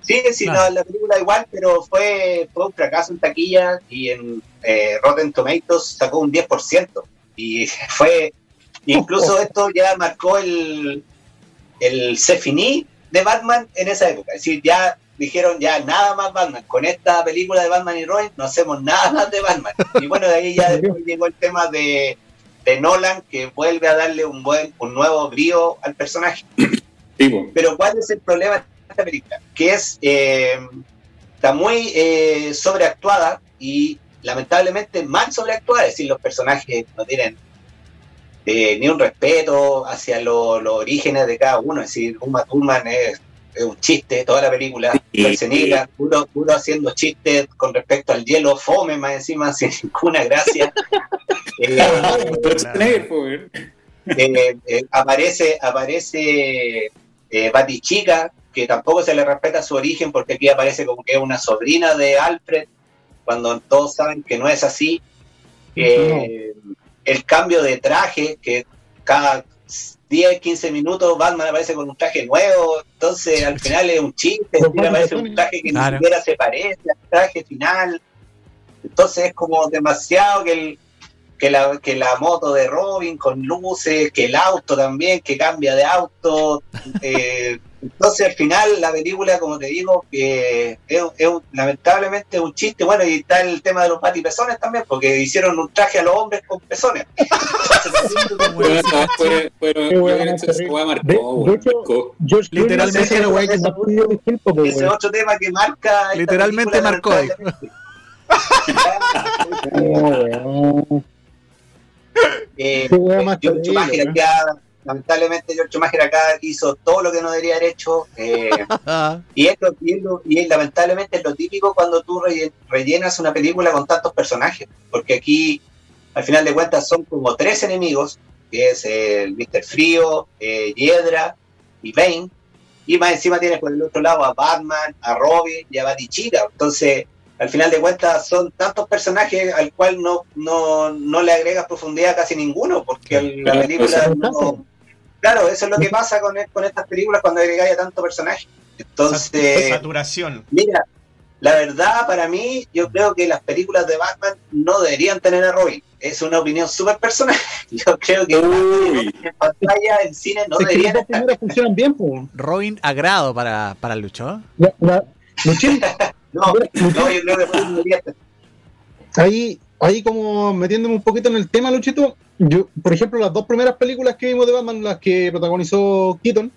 sí, sí, Claro. no, la película igual, pero fue, fue un fracaso en taquilla y en eh, Rotten Tomatoes sacó un 10%. Y (laughs) fue, incluso esto ya marcó el, el se finí de Batman en esa época. Es decir, ya dijeron ya nada más Batman. Con esta película de Batman y Robin no hacemos nada más de Batman. Y bueno, de ahí ya (laughs) después llegó el tema de, de Nolan que vuelve a darle un buen, un nuevo brío al personaje. Pero ¿cuál es el problema de esta película? Que es eh, está muy eh, sobreactuada y lamentablemente mal sobreactuada, es decir, los personajes no tienen eh, ni un respeto hacia lo- los orígenes de cada uno, es decir, Uma Thurman es, es un chiste toda la película, Sí. Schwarzenegger, puro, puro haciendo chistes con respecto al hielo fome más encima (laughs) sin ninguna gracia. (laughs) Eh, weón. eh, eh, aparece aparece eh, Batichica, que tampoco se le respeta su origen porque aquí aparece como que es una sobrina de Alfred, cuando todos saben que no es así. Eh, El cambio de traje, que cada 10, 15 minutos Batman aparece con un traje nuevo, entonces al final es un chiste, aparece un traje que Claro. ni siquiera se parece al traje final. Entonces es como demasiado que el, que la, que la moto de Robin con luces, que el auto también, que cambia de auto. eh, entonces al final la película, como te digo, que es, es un- lamentablemente un chiste. Bueno, y está el tema de los patipezones también, porque hicieron un traje a los hombres con pezones. (laughs) Que Literalmente que ese- pues, otro tema que marca. Literalmente marcó. (laughs) Eh, Qué weá más George lamentablemente George Schumacher acá hizo todo lo que no debería haber hecho. eh, (laughs) y, es lo- y es lo- y es lamentablemente es lo típico cuando tú relle- rellenas una película con tantos personajes. Porque aquí, al final de cuentas, son como tres enemigos, que es el Mr. Frío, eh, Hiedra y Bane. Y más encima tienes por el otro lado a Batman, a Robin y a Batichica. Entonces, al final de cuentas, son tantos personajes al cual no, no, no le agregas profundidad a casi ninguno, porque la película no- Claro, eso es lo que pasa con, con estas películas cuando agregáis a tanto personaje. Entonces, Saturación. mira, la verdad para mí, yo creo que las películas de Batman no deberían tener a Robin. Es una opinión súper personal. (laughs) Yo creo que Uy. en pantalla, en cine, no deberían estar. funcionan bien, pues. Robin agrado para, para Lucho. La- la- Luchín, (laughs) No, no, yo creo que Robin debería estar. ahí, ahí como metiéndome un poquito en el tema, Luchito, yo, por ejemplo, las dos primeras películas que vimos de Batman, las que protagonizó Keaton,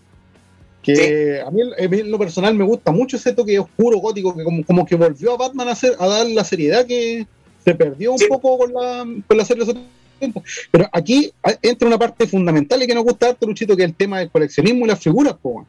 que a, mí, a mí en lo personal me gusta mucho ese toque oscuro, gótico, que como, como que volvió a Batman a, hacer, a dar la seriedad que se perdió un Sí. poco con la, con la serie de los 70. Pero aquí entra una parte fundamental y que nos gusta harto, Luchito, que es el tema del coleccionismo y las figuras, po.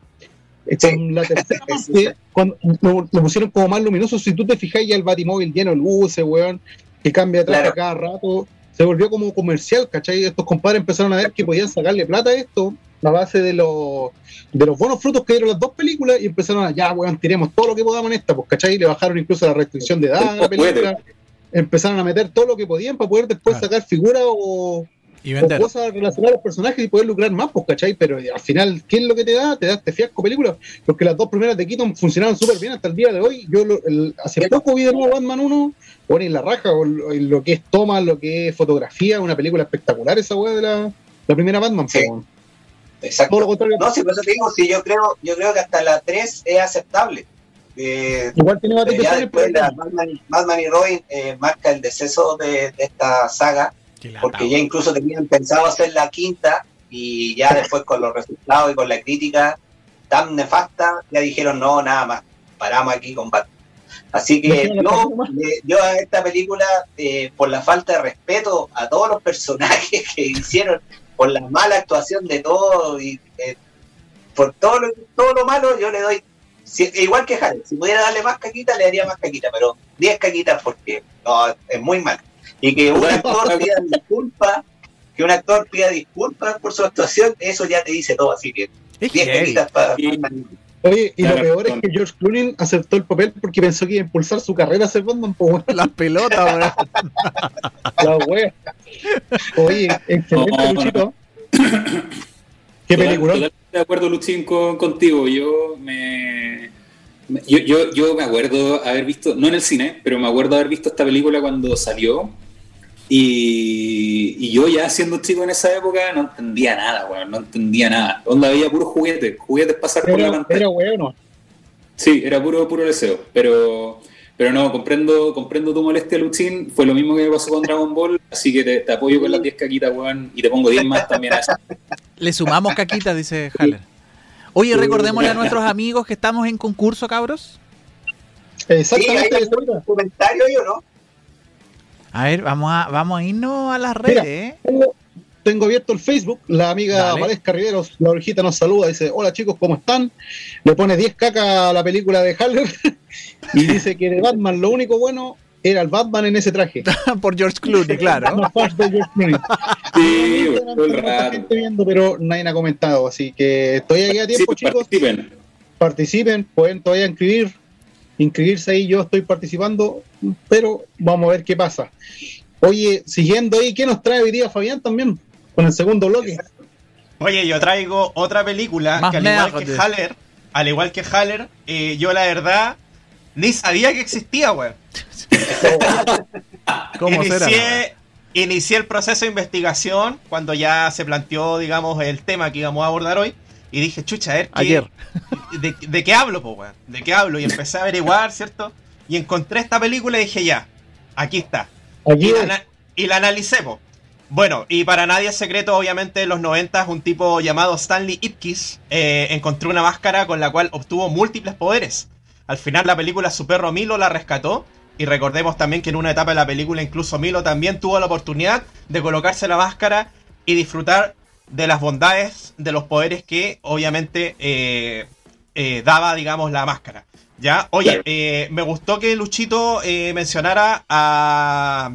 Eh, Sí. Con la tercera (laughs) Sí, parte, sí. cuando lo, lo pusieron como más luminoso, si tú te fijas ya el batimóvil lleno de luces, weón, que cambia traje Claro. a cada rato, se volvió como comercial, ¿cachai? Estos compadres empezaron a ver que podían sacarle plata a esto a base de los de los buenos frutos que dieron las dos películas y empezaron a, ya, weón, tiremos todo lo que podamos en esta, pues, ¿cachai? Le bajaron incluso la restricción de edad a la película, empezaron a meter todo lo que podían para poder después Claro. sacar figuras o, Y o vender. cosas relacionadas a los personajes y poder lucrar más, pues, ¿cachai? Pero eh, al final, ¿qué es lo que te da? Te da este fiasco película. Porque las dos primeras de Keaton funcionaron súper bien hasta el día de hoy. Yo lo- el- hace poco vi de nuevo Batman 1, bueno, y la raja, o lo, que es toma, lo que es fotografía, una película espectacular esa weá de la, la primera Batman. Sí. weón. Exacto. Todo lo contrario. No, si por eso te digo, si yo creo, yo creo que hasta la 3 es aceptable. Eh, Igual tiene después pero- la Batman, Batman y Robin eh, marca el deceso de, de esta saga, porque ya incluso tenían pensado hacer la quinta y ya después con los resultados y con la crítica tan nefasta, ya dijeron no, nada más, paramos aquí con Batman. Así que yo, yo a esta película, eh, por la falta de respeto a todos los personajes que hicieron, por la mala actuación de todos y eh, por todo lo, todo lo malo, yo le doy, si- igual que Jared, si pudiera darle más caquita, le daría más caquita, pero 10 caquitas porque no, es muy mal. Y que un actor pida disculpas, que un actor pida disculpas por su actuación, eso ya te dice todo, así que Es 10 heavy. caquitas para... Sí. Oye, y lo peor es que George Clooney aceptó el papel porque pensó que iba a impulsar su carrera a ser Batman, weón. Las pelotas, weón. La wea. Oye, excelente, No, Luchito. Qué Total- película. Totalmente de acuerdo, Luchín, con- contigo. Yo me, me- yo, yo, yo me acuerdo haber visto, no en el cine, pero me acuerdo haber visto esta película cuando salió. Y, y yo ya siendo chico en esa época no entendía nada, weón, no entendía nada. Onda veía puros juguetes, juguetes pasar por la Era, pantalla. era bueno. Sí, era puro, puro deseo. Pero, pero no, comprendo, comprendo tu molestia, Luchín. Fue lo mismo que me pasó con Dragon Ball, así que te, te apoyo con las 10 caquitas, weón, y te pongo 10 más también a esa. Le sumamos caquitas, dice Haller. Oye, recordémosle a nuestros amigos que estamos en concurso, cabros. Exactamente. Sí, hay eso era. comentario ahí o no? A ver, vamos a, vamos a irnos a las redes, Mira. ¿eh? Tengo, tengo abierto el Facebook. La amiga Dale. Valesca Riveros, la orejita nos saluda. Dice: Hola chicos, ¿cómo están? Le pone 10 caca a la película de Haller (laughs) y dice que de Batman lo único bueno era el Batman en ese traje. (laughs) Por George Clooney, claro. (laughs) Fans de George Clooney. Sí, gente viendo, pero nadie ha comentado. Así que estoy aquí a Sí, tiempo, pues, chicos. participen. Participen, pueden todavía inscribir, inscribirse ahí. Yo estoy participando, pero vamos a ver qué pasa. Oye, siguiendo ahí, ¿qué nos trae hoy día Fabián también? Con el segundo bloque. Oye, yo traigo otra película Más que al igual que. Haller, al igual que Haller, eh, yo la verdad ni sabía que existía, weón. (laughs) ¿Cómo será? Inicié, inicié el proceso de investigación cuando ya se planteó, digamos, el tema que íbamos a abordar hoy. Y dije, chucha, a ver, ¿qué- Ayer. (laughs) ¿de, de qué hablo, po, weón? ¿De qué hablo? Y empecé a averiguar, ¿cierto? Y encontré esta película y dije, ya, aquí está. Aquí Y la, y la analicé, po. Bueno, y para nadie es secreto, obviamente, en los 90 un tipo llamado Stanley Ipkiss eh, encontró una máscara con la cual obtuvo múltiples poderes. Al final la película su perro Milo la rescató. Y recordemos también que en una etapa de la película incluso Milo también tuvo la oportunidad de colocarse la máscara y disfrutar de las bondades de los poderes que obviamente eh, eh, daba, digamos, la máscara. Ya, oye, eh, me gustó que Luchito eh, mencionara a,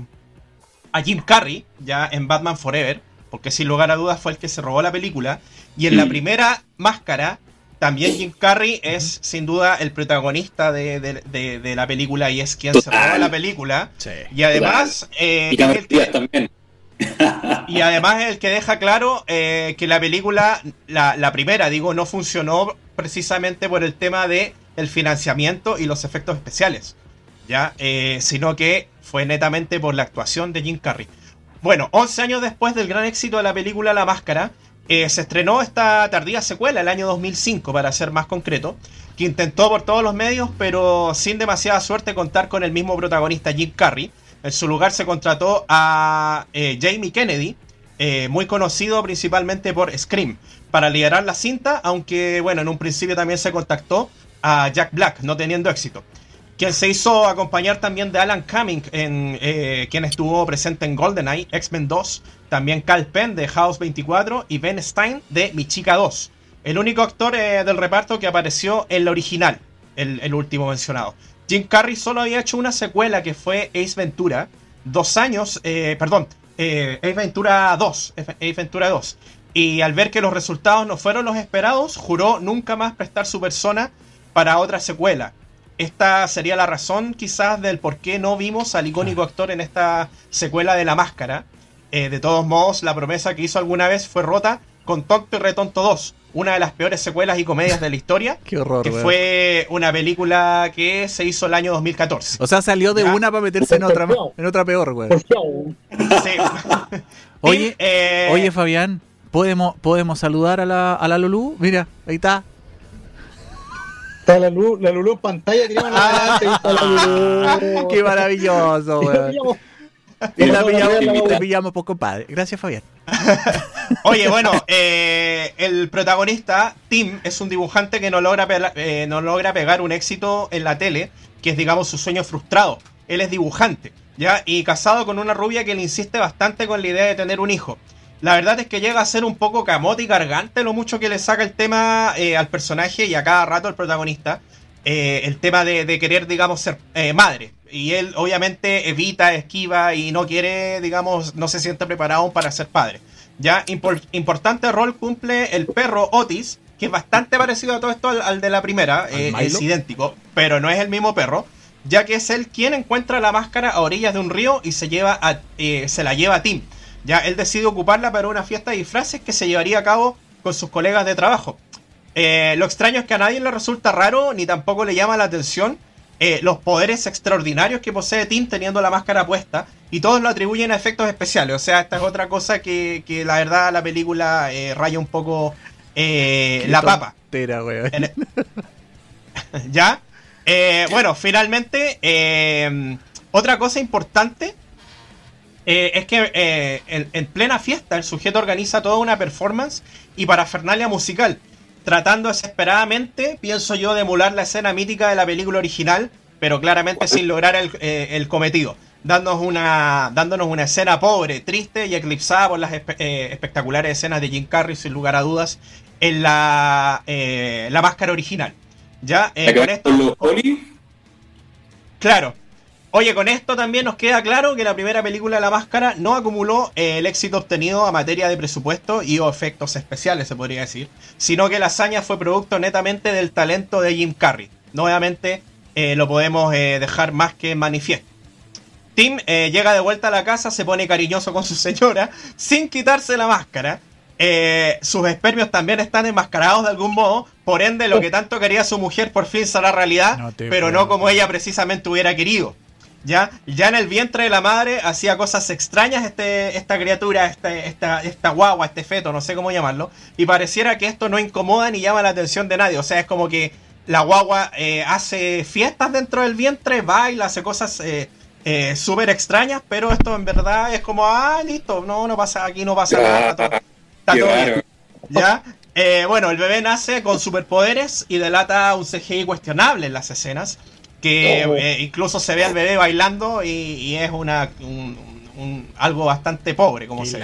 a Jim Carrey, ya en Batman Forever, porque sin lugar a dudas fue el que se robó la película. Y en la Mm. primera máscara, también Jim Carrey es sin duda el protagonista de, de- de- de la película y es quien se robó la película. Sí. Y además, eh, Y es Cameron el que- Díaz también. Y además el que deja claro eh, que la película, la, la primera, digo, no funcionó precisamente por el tema de el financiamiento y los efectos especiales, ya, Eh, sino que fue netamente por la actuación de Jim Carrey. Bueno, 11 años después del gran éxito de la película La Máscara, eh, se estrenó esta tardía secuela el año 2005, para ser más concreto, que intentó por todos los medios, pero sin demasiada suerte contar con el mismo protagonista Jim Carrey. En su lugar se contrató a eh, Jamie Kennedy, eh, muy conocido principalmente por Scream, para liderar la cinta, aunque bueno, en un principio también se contactó a Jack Black, no teniendo éxito. Quien se hizo acompañar también de Alan Cumming, en, eh, quien estuvo presente en GoldenEye, X-Men 2, también Cal Penn de House 24 y Ben Stein de Mi Chica 2. El único actor del reparto que apareció en la original, el último mencionado. Jim Carrey solo había hecho una secuela que fue Ace Ventura, dos años, eh, perdón, eh, Ace Ventura 2, Ace Ventura 2. Y al ver que los resultados no fueron los esperados, juró nunca más prestar su persona para otra secuela. Esta sería la razón quizás del por qué no vimos al icónico actor en esta secuela de La Máscara. Eh, de todos modos, la promesa que hizo alguna vez fue rota con Tonto y Retonto 2, una de las peores secuelas y comedias de la historia, (laughs) Qué horror, que weón. fue una película que se hizo el año 2014. O sea, salió de Ya. una para meterse en otra, en otra peor, favor. Sí. (laughs) Oye, eh, Oye, Fabián, ¿podemos, ¿podemos saludar a la, a la Lulú? Mira, ahí está. Está la Lulu, la Lulu en pantalla, queríamos la ahí está la Lulu. (laughs) Qué maravilloso, Y la weón. pillamos. Y la pillamos, te pillamos por compadre. Gracias, Fabián. (laughs) Oye, bueno, eh, el protagonista, Tim, es un dibujante que no logra, eh, no logra pegar un éxito en la tele, que es, digamos, su sueño frustrado. Él es dibujante, ¿ya? Y casado con una rubia que le insiste bastante con la idea de tener un hijo. La verdad es que llega a ser un poco camote y cargante lo mucho que le saca el tema eh, al personaje y a cada rato al protagonista. el tema de, querer, digamos, ser madre. Y él obviamente evita, esquiva y no quiere, digamos, no se siente preparado para ser padre. Ya, Impor- importante rol cumple el perro Otis, que es bastante parecido a todo esto al, de la primera, eh, es idéntico, pero no es el mismo perro, ya que es él quien encuentra la máscara a orillas de un río y se, lleva a, eh, se la lleva a Tim. Ya él decide ocuparla para una fiesta de disfraces que se llevaría a cabo con sus colegas de trabajo. Eh, lo extraño es que a nadie le resulta raro ni tampoco le llama la atención los poderes extraordinarios que posee Tim teniendo la máscara puesta y todos lo atribuyen a efectos especiales. O sea, esta es otra cosa que, que la verdad la película raya un poco eh, la papa. (laughs) ¿Ya? Eh, bueno, finalmente, eh, otra cosa importante es que en, plena fiesta el sujeto organiza toda una performance y parafernalia musical, tratando desesperadamente, pienso yo, de emular la escena mítica de la película original, pero claramente sin lograr el, el cometido dándonos una, dándonos una escena pobre, triste y eclipsada por las eh, espectaculares escenas de Jim Carrey, sin lugar a dudas, en la, eh, la máscara original. ¿Ya? Eh, con esto, Claro. Oye, con esto también nos queda claro que la primera película de La Máscara no acumuló el éxito obtenido a materia de presupuesto y o efectos especiales, se podría decir, sino que la hazaña fue producto netamente del talento de Jim Carrey. Nuevamente lo podemos dejar más que manifiesto. Tim eh, llega de vuelta a la casa, se pone cariñoso con su señora, sin quitarse la máscara. Eh, sus espermios también están enmascarados de algún modo, por ende lo que tanto quería su mujer por fin será realidad, pero no como ella precisamente hubiera querido. ¿Ya? ya en el vientre de la madre hacía cosas extrañas este, esta criatura, este, esta, esta guagua, este feto, no sé cómo llamarlo, y pareciera que esto no incomoda ni llama la atención de nadie, o sea, es como que la guagua eh, hace fiestas dentro del vientre, baila, hace cosas eh, súper extrañas, pero esto en verdad es como, ah, listo, no, no pasa, aquí no pasa nada, (laughs) está todo, bien. ¿Ya? Eh, bueno, el bebé nace con superpoderes y delata un CGI cuestionable en las escenas, que eh, incluso se ve al bebé bailando y, es una un, algo bastante pobre, como se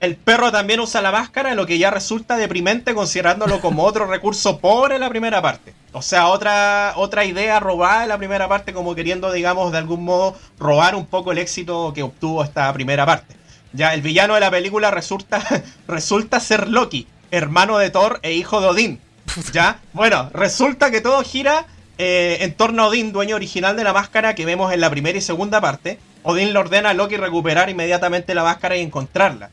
el perro también usa la máscara, lo que ya resulta deprimente considerándolo como otro recurso pobre en la primera parte. O sea, otra, otra idea robada en la primera parte, como queriendo, digamos, de algún modo robar un poco el éxito que obtuvo esta primera parte. Ya, el villano de la película resulta, (laughs) resulta ser Loki, hermano de Thor e hijo de Odín. (laughs) Ya, bueno, resulta que todo gira eh, en torno a Odín, dueño original de la máscara que vemos en la primera y segunda parte. Odín le ordena a Loki recuperar inmediatamente la máscara y encontrarla.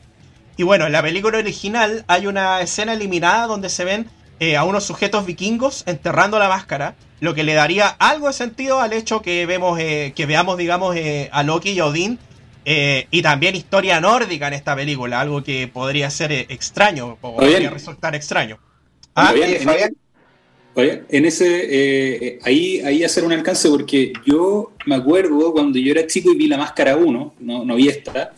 Y bueno, en la película original hay una escena eliminada donde se ven eh, a unos sujetos vikingos enterrando la máscara, lo que le daría algo de sentido al hecho que vemos, eh, que veamos, digamos, eh, a Loki y a Odín. y también historia nórdica en esta película, algo que podría ser extraño, o podría resultar extraño. ¿Ah? Oye, en ese, ahí, ahí hacer un alcance, porque yo me acuerdo cuando yo era chico y vi la máscara 1, no, no vi esta,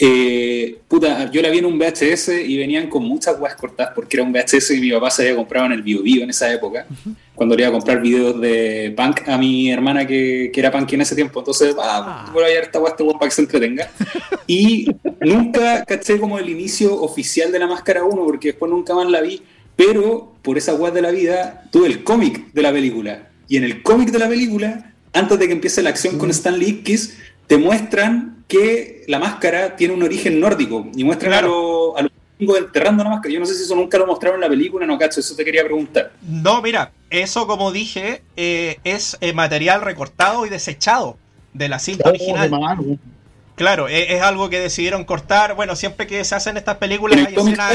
eh, puta, yo la vi en un VHS y venían con muchas weas cortadas porque era un VHS y mi papá se había comprado en el Bio Bio en esa época, cuando le iba a comprar videos de punk a mi hermana que, que era punk en ese tiempo. Entonces, ah, ah. voy a ver esta wea, este para que se entretenga. (laughs) Y nunca caché como el inicio oficial de la Máscara 1 porque después nunca más la vi, pero por esa wea de la vida tuve el cómic de la película. Y en el cómic de la película, antes de que empiece la acción con Stan Lee Kiss, te muestran que la máscara tiene un origen nórdico y muestran a los vikingos enterrando la máscara. Yo no sé si eso nunca lo mostraron en la película, no cacho, eso te quería preguntar. No, mira, eso como dije eh, es eh, material recortado y desechado de la cinta original. Claro, e, es, algo que decidieron cortar. Bueno, siempre que se hacen estas películas hay escenas.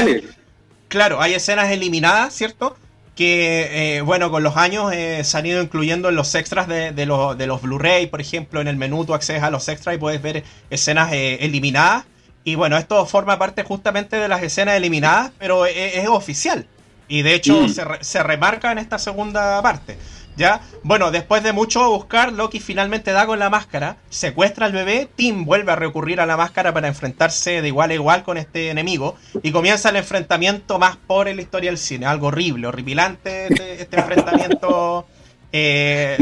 Claro, hay escenas eliminadas, ¿cierto? que, eh, bueno, con los años eh, se han ido incluyendo en los extras de, de, los Blu-ray, por ejemplo, en el menú tú accedes a los extras y puedes ver escenas eh, eliminadas. Y bueno, esto forma parte justamente de las escenas eliminadas, pero es, oficial. Y de hecho mm. se, se remarca en esta segunda parte. ¿Ya? Bueno, después de mucho buscar, Loki finalmente da con la máscara, secuestra al bebé, Tim vuelve a recurrir a la máscara para enfrentarse de igual a igual con este enemigo y comienza el enfrentamiento más por en la historia del cine, algo horrible, horripilante este, este enfrentamiento eh,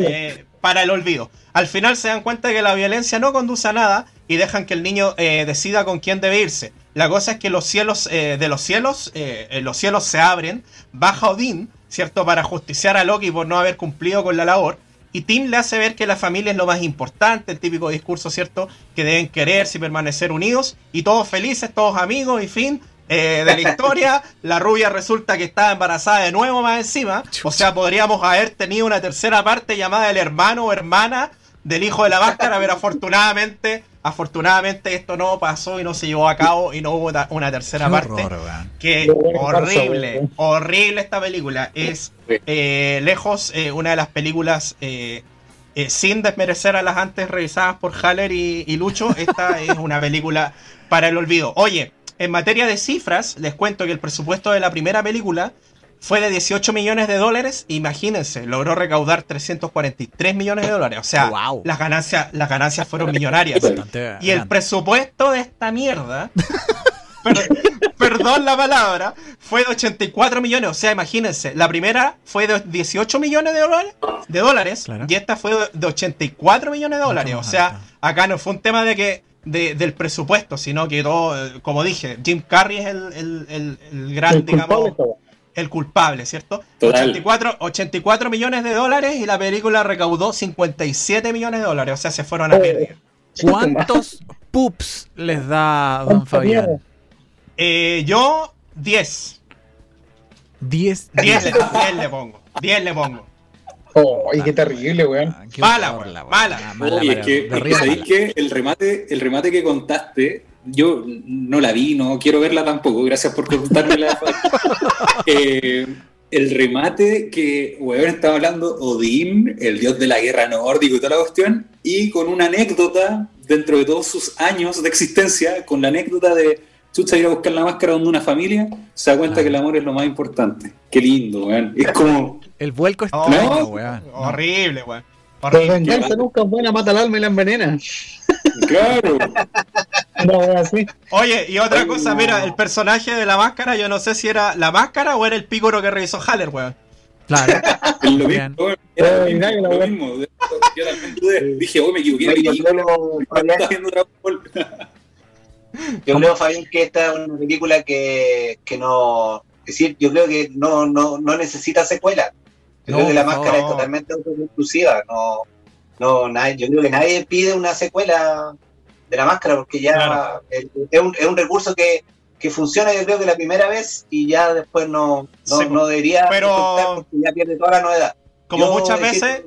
eh, para el olvido. Al final se dan cuenta de que la violencia no conduce a nada y dejan que el niño eh, decida con quién debe irse. La cosa es que los cielos de los cielos, los cielos se abren, baja Odín, ¿cierto? Para justiciar a Loki por no haber cumplido con la labor. Y Tim le hace ver que la familia es lo más importante, el típico discurso, ¿cierto? Que deben quererse y permanecer unidos y todos felices, todos amigos y fin. eh, de la historia. (laughs) La rubia resulta que estaba embarazada de nuevo más encima. O sea, podríamos haber tenido una tercera parte llamada el hermano o hermana del hijo de la máscara, pero afortunadamente, afortunadamente esto no pasó y no se llevó a cabo y no hubo ta- una tercera Qué parte. horror. Que horrible, horrible esta película. Es eh, lejos eh, una de las películas, eh, eh, sin desmerecer a las antes revisadas por Haller y, y Lucho, esta (laughs) es una película para el olvido. Oye, en materia de cifras, les cuento que el presupuesto de la primera película fue de 18 millones de dólares. Imagínense, logró recaudar 343 millones de dólares. O sea, Wow. las, ganancias, las ganancias fueron millonarias. Bastante Y el presupuesto de esta mierda, (laughs) per- perdón la palabra, fue de 84 millones. O sea, imagínense, la primera fue de 18 millones de dólares, de dólares Claro. y esta fue de 84 millones de dólares. O sea, alta. acá no fue un tema de que de- del presupuesto, sino que todo, como dije, Jim Carrey es el, el- el- el gran, digamos. El culpable, ¿cierto? Total. 84, 84 millones de dólares y la película recaudó 57 millones de dólares. O sea, se furon a Oh. pérdida. ¿Cuántos pups les da Don. Fabián? Eh, yo, 10. 10. 10 le, (laughs) 10 le pongo. 10 le pongo. Oh, y qué terrible, weón. Mala, weón, mala. Mala, Oye, mala, es que, de es que arriba ¿sabéis mala. qué? el remate, el remate que contaste, yo no la vi, no quiero verla tampoco, gracias por contármela. (laughs) Eh, el remate que, weón, estaba hablando Odín, el dios de la guerra nórdico y toda la cuestión, y con una anécdota dentro de todos sus años de existencia, con la anécdota de Chucha ir a buscar la máscara donde una familia se da cuenta Ah. que el amor es lo más importante. Qué lindo, weón. Es como, El vuelco Oh, extraño, no. weón. No. Horrible, weón. La venganza nunca es buena, mata al alma y la envenena. claro. Así. Oye, y otra cosa, mira, el personaje de la máscara, yo no sé si era la máscara o era el pícoro que revisó Haller, weón. Claro. (laughs) Lo mismo, era lo mismo, lo. Yo también dudé. Dije, oh, me equivoqué. (laughs) (laughs) Yo, creo, Fabián, que esta es una película que, que no. Es decir, yo creo que no, no, no necesita secuela. Yo No, creo que la máscara es totalmente autoconclusiva. No, no, nadie, yo creo que nadie pide una secuela de la máscara porque ya Claro. es, es un, es un recurso que, que funciona, yo creo que la primera vez y ya después no, no, Sí, no debería pero- porque ya pierde toda la novedad. Como Yo muchas veces,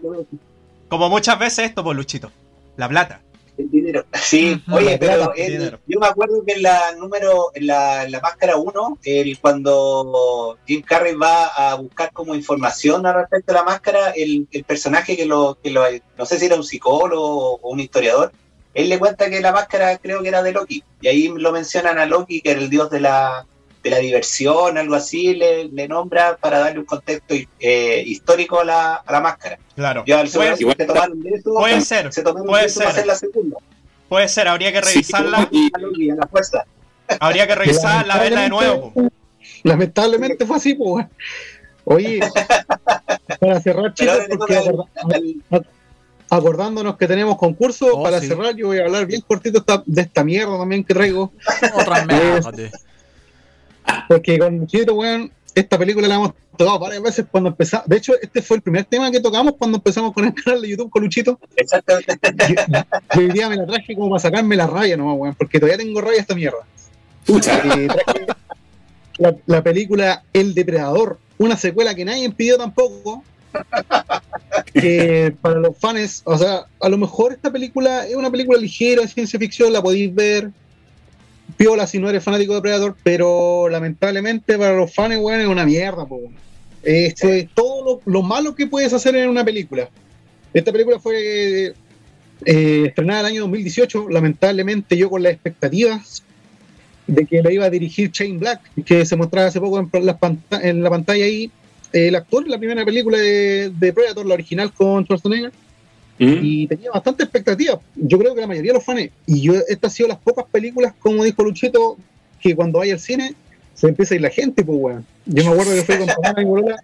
como muchas veces esto, por Luchito. La plata. El dinero. (laughs) Sí, oye, La pero plata, el- dinero. yo me acuerdo que en la número, en la, en la máscara 1, el, cuando Jim Carrey va a buscar como información al respecto de la máscara, el, el personaje que lo, que lo, no sé si era un psicólogo o un historiador, él le cuenta que la máscara creo que era de Loki, y ahí lo mencionan a Loki, que era el dios de la, de la diversión, algo así, le, le nombra para darle un contexto eh, histórico a la, a la máscara. Claro. Yo al Puede, se tomaron de eso, puede ser, se tomaron puede de eso para ser. hacer la segunda. puede ser, habría que Sí, revisarla. y- A Loki, a la fuerza. Habría que revisarla, verla de nuevo. po. Lamentablemente fue así, pues. Oye, (laughs) para cerrar, chicos, porque acordándonos que tenemos concurso, Oh, para sí. cerrar yo voy a hablar bien cortito esta- de esta mierda también que traigo. Otra (laughs) mierda. Porque con Luchito, weón, esta película la hemos tocado varias veces cuando empezamos. De hecho, este fue el primer tema que tocamos cuando empezamos con el canal de YouTube con Luchito. Exactamente. (laughs) Yo hoy día me la traje como para sacarme la raya nomás, weón, porque todavía tengo raya esta mierda. Pucha. Eh, traje la, la película El Depredador, una secuela que nadie pidió tampoco. Que (laughs) para los fans, o sea, a lo mejor esta película es una película ligera ciencia ficción, la podéis ver. Piola si no eres fanático de Predator, pero lamentablemente para los fans, weón, es una mierda, po. Esto es todo lo, lo malo que puedes hacer en una película. Esta película fue eh, estrenada el año 2018, lamentablemente yo con las expectativas de que la iba a dirigir Shane Black, que se mostraba hace poco en, la, en la pantalla ahí, eh, el actor en la primera película de, de Predator, la original con Schwarzenegger, ¿Mm? y tenía bastante expectativa. Yo creo que la mayoría de los fans, y yo, esta ha sido las pocas películas, como dijo Luchito, que cuando vaya al cine se empieza a ir la gente, pues weón. Yo me acuerdo que fui con Pamela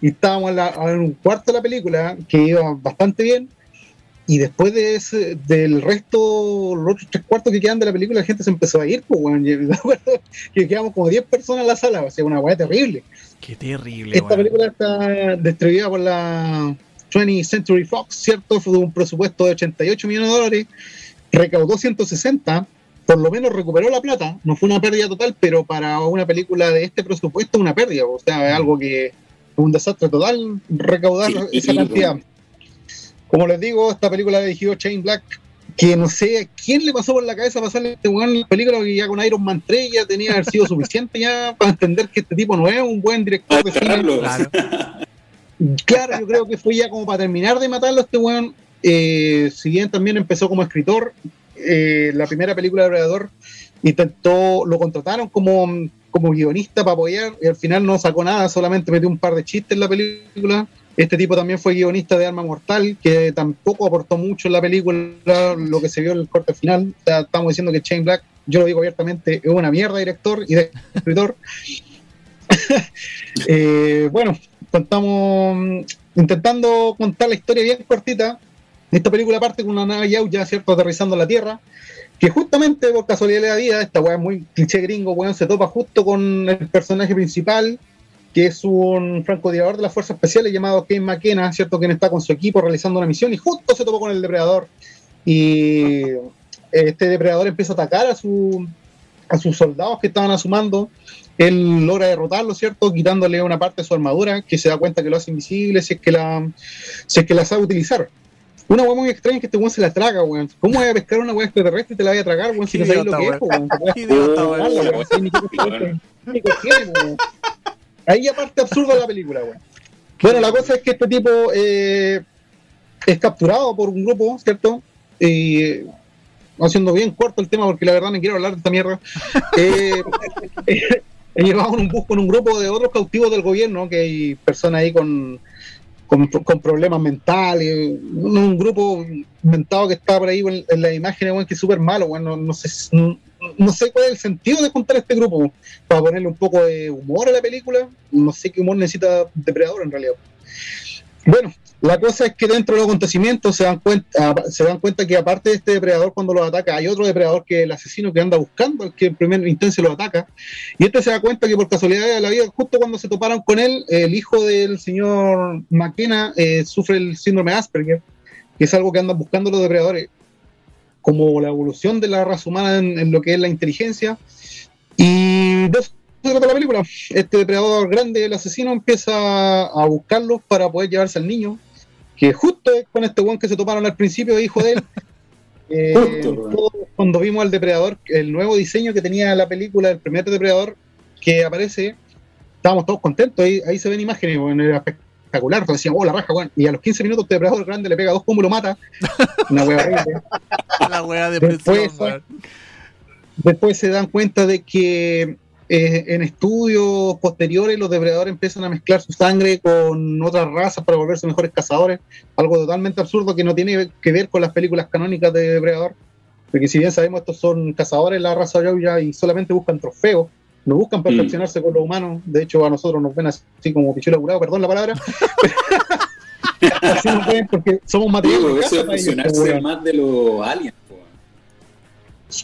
y y estábamos en, la- en un cuarto de la película, que iba bastante bien, y después de ese, del resto, los otros tres cuartos que quedan de la película, la gente se empezó a ir, pues weón. Yo (laughs) me acuerdo que quedamos como 10 personas en la sala, o sea, una weá terrible. Qué terrible, Esta weón. película está distribuida por la 20th Century Fox, ¿cierto? Fue de un presupuesto de 88 millones de dólares, recaudó 160 por lo menos recuperó la plata, no fue una pérdida total, pero para una película de este presupuesto una pérdida, o sea, es algo que es un desastre total recaudar Sí, esa sí, cantidad. Como les digo, esta película la dirigió Shane Black, que no sé a quién le pasó por la cabeza pasarle a este weón la película que ya con Iron Man 3 ya tenía que haber sido suficiente ya para entender que este tipo no es un buen director de cine. Claro. Claro, yo creo que fue ya como para terminar de matarlo a este weón. Eh, si bien también empezó como escritor, eh, la primera película de Predador intentó, lo contrataron como, como guionista para apoyar y al final no sacó nada, solamente metió un par de chistes en la película. Este tipo también fue guionista de Arma Mortal, que tampoco aportó mucho en la película, lo que se vio en el corte final. O sea, estamos diciendo que Shane Black, yo lo digo abiertamente, es una mierda director y de escritor. (laughs) Eh, bueno, contamos mm, intentando contar la historia bien cortita. Esta película parte con una nave ya, ¿cierto? Aterrizando en la Tierra. Que justamente por casualidad de la vida, esta weá es muy cliché gringo, weón, se topa justo con el personaje principal, que es un francotirador de las fuerzas especiales llamado Ken McKenna, ¿cierto? Quien está con su equipo realizando una misión y justo se topó con el depredador. Y este depredador empieza a atacar a, su, a sus soldados que estaban a su mando. Él logra derrotarlo, ¿cierto? Quitándole una parte de su armadura, que se da cuenta que lo hace invisible si es que la, si es que la sabe utilizar. Una weá muy extraña es que este weón se la traga, weón. ¿Cómo voy a pescar una weá extraterrestre y te la voy a tragar, weón? Si no sabes lo que es, Idiota, weón. Ahí aparte absurda la película, weón. Bueno, la cosa es que este tipo eh, es capturado por un grupo, ¿cierto? Y eh, haciendo bien corto el tema porque la verdad no quiero hablar de esta mierda. (laughs) Eh, eh, he llevado en un bus con un grupo de otros cautivos del gobierno, que hay personas ahí con, con, con problemas mentales, un, un grupo mentado que está por ahí en, en las imágenes, weón, que es súper malo, weón, no, no sé, no, no sé cuál es el sentido de contar este grupo, para ponerle un poco de humor a la película, no sé qué humor necesita Depredador en realidad. Bueno, la cosa es que dentro de los acontecimientos se dan cuenta, se dan cuenta que aparte de este depredador cuando los ataca, hay otro depredador que es el asesino que anda buscando, al que en primer instancia lo ataca, y este se da cuenta que por casualidad de la vida, justo cuando se toparon con él, el hijo del señor McKenna eh, sufre el síndrome Asperger, que es algo que andan buscando los depredadores, como la evolución de la raza humana en, en lo que es la inteligencia, y de eso se trata la película. Este depredador grande, el asesino, empieza a buscarlos para poder llevarse al niño, que justo es con este weón que se toparon al principio, hijo de él. (laughs) Eh, Justo, cuando vimos al depredador, el nuevo diseño que tenía la película, el primer depredador que aparece, estábamos todos contentos. Ahí, ahí se ven imágenes, weón, era espectacular. Entonces decíamos, oh, la raja, weón. Y a los 15 minutos, este depredador grande le pega dos combos y lo mata. Una wea horrible. (laughs) La wea de Después, presión. Después se dan cuenta de que eh, en estudios posteriores los depredadores empiezan a mezclar su sangre con otras razas para volverse mejores cazadores, algo totalmente absurdo que no tiene que ver con las películas canónicas de depredador, porque si bien sabemos estos son cazadores la raza Yoya y solamente buscan trofeos, no buscan perfeccionarse con los humanos, de hecho a nosotros nos ven así como pichula curado, perdón la palabra, (laughs) así nos ven porque somos material Digo, de eso caza es para ellos, pues, más de los aliens. po.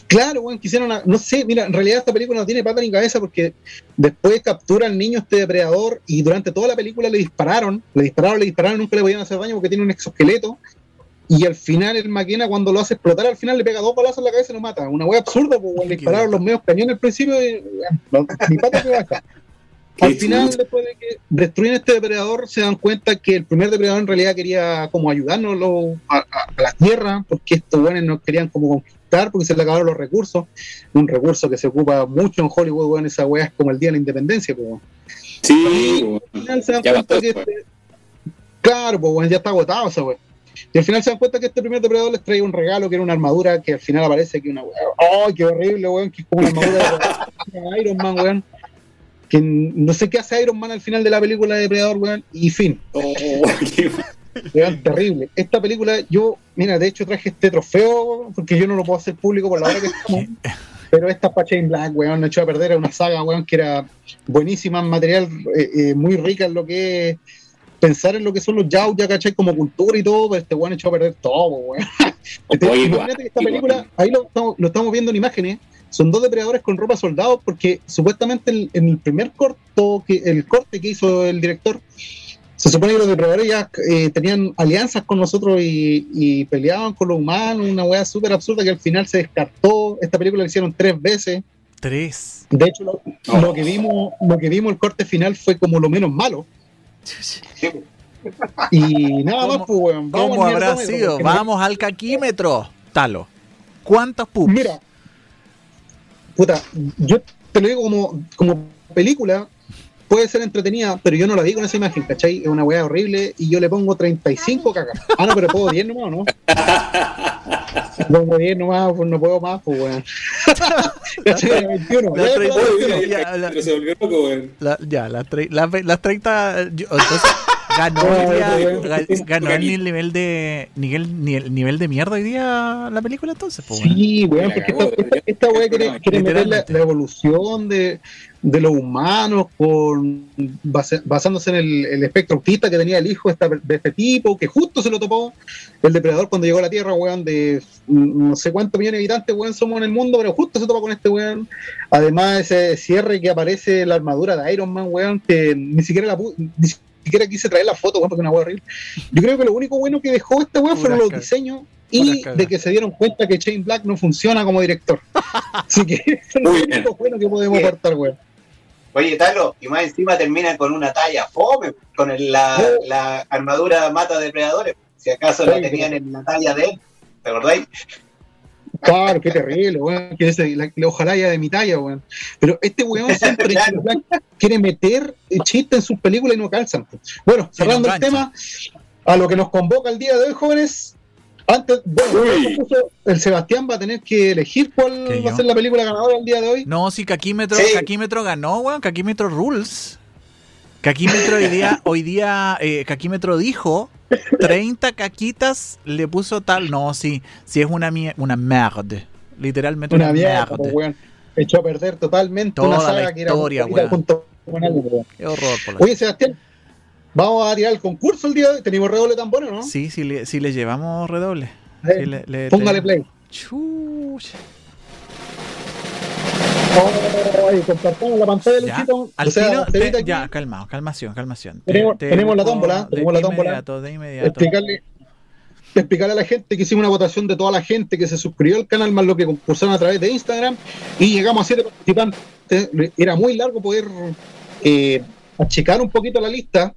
Claro, weón, quisieron, a- no sé, mira, en realidad esta película no tiene pata ni cabeza porque después captura al niño este depredador y durante toda la película le dispararon, le dispararon, le dispararon, nunca le podían hacer daño porque tiene un exoesqueleto y al final el máquina cuando lo hace explotar al final le pega dos balazos en la cabeza y lo mata, una wea absurda, weón, le dispararon los medios cañones al principio y ni pata ni baja. (laughs) Al final, después de que destruyen este depredador, se dan cuenta que el primer depredador en realidad quería como ayudarnos lo- a, a- a la tierra, porque estos buenos no querían como conquistar, porque se le acabaron los recursos. Un recurso que se ocupa mucho en Hollywood, weón, esa weá es como el día de la independencia, pues. Sí, po. Al final se dan Ya cuenta bastó, que este- Claro, pues weón, ya está agotado esa weá. Y al final se dan cuenta que este primer depredador les trae un regalo que era una armadura que al final aparece que una weá. ¡Ay, qué horrible, weón! Que es como una armadura de (laughs) Iron Man, weón. Que no sé qué hace Iron Man al final de la película de Depredador, weón. Y fin, Oh, (laughs) weón, terrible. Esta película, yo, mira, de hecho traje este trofeo porque yo no lo puedo hacer público por la hora que estamos. (laughs) Pero esta Pacha in Black, weón, no echó a perder. Era una saga, weón, que era buenísima en material, eh, eh, muy rica en lo que es pensar en lo que son los Yauya, ¿cachai? Como cultura y todo, pero este weón echó a perder todo, weón. Este, (laughs) Oye, imagínate que esta igual. película, ahí lo estamos, lo estamos viendo en imágenes, son dos depredadores con ropa soldados, porque supuestamente el- en el primer corto, que el corte que hizo el director, Se supone que los depredadores ya eh, tenían alianzas con nosotros y, y peleaban con los humanos, una weá súper absurda que al final se descartó. Esta película la hicieron tres veces. Tres. De hecho, lo, lo que vimos, lo que vimos el corte final fue como lo menos malo. Y nada ¿Cómo- más, pues, weón. Vamos ¿Cómo habrá sido? Vamos al caquímetro. Talo. ¿Cuántos pups? Mira, puta, yo te lo digo como, como película, puede ser entretenida, pero yo no la digo en esa imagen, ¿cachai? Es una weá horrible y yo le pongo 35 cagas. Ah, no, pero puedo 10 nomás, ¿no? (laughs) Pongo 10 nomás, pues no puedo más, pues weón. (laughs) ¿Cachai? 21. La ya, la- se volvió loco, weón. La- ya, las, ve- las 30. yo- entonces, ganó, (laughs) hoy día- ganó el nivel de. Nivel, ni- el nivel de mierda hoy día la película, entonces. Pues. Sí, weón, La porque esta, esta, esta weá quiere, quiere meter la, la evolución de, de los humanos con base- basándose en el, el espectro autista que tenía el hijo esta- de este tipo, que justo se lo topó el depredador cuando llegó a la Tierra, weón, de mm, no sé cuántos millones de habitantes, weón, somos en el mundo, pero justo se topa con este weón. Además, ese cierre que aparece en la armadura de Iron Man, weón, que ni siquiera la ni siquiera quise traer la foto, weón, porque es una weá horrible. Yo creo que lo único bueno que dejó esta weón fueron los diseños y de que se dieron cuenta que Shane Black no funciona como director. Así que (laughs) eso es lo Muy único bueno que podemos Bien. aportar, weón. Oye, Talo, y más encima termina con una talla fome, con el- la, Oh. la armadura mata depredadores. Si acaso la tenían en la talla de él, ¿te acordáis? Claro, qué terrible, weón. Que ese- la- la- ojalá ya de mi talla, weón. Pero este weón (laughs) siempre Claro. Quiere meter chistes en sus películas y no calzan. Bueno, cerrando el tema, a lo que nos convoca el día de hoy, jóvenes. Antes, bueno, Uy. puso- el Sebastián va a tener que elegir cuál ¿Que va a ser la película ganadora el día de hoy. No, si Caquímetro, Sí. Caquímetro ganó, weón. Caquímetro rules. Caquímetro hoy día, hoy día eh, Caquímetro dijo 30 caquitas le puso tal. No, sí, sí es una, mie- una merde. Literalmente una, Una mierda, merde. pues. Echó a perder totalmente Toda una la saga que era historia, algo, weón. Qué horror, por la- Oye, Sebastián, vamos a tirar el concurso el día de hoy. ¿Tenemos redoble tan bueno, no? Sí, sí le, sí le llevamos redoble. Eh, Sí le- le- Póngale le- play. Chucha. Ay, compartamos la pantalla, Ya, Luchito. Al o sea, tiro, te ya, calmado, calmación, calmación. Te- Tenemos- te tenemos la tómbola, de tenemos la tómbola. inmediato, de inmediato. explicarle, explicarle a la gente que hicimos una votación de toda la gente que se suscribió al canal, más lo que concursaron a través de Instagram, y llegamos a siete participantes. Era muy largo poder eh, achicar un poquito la lista,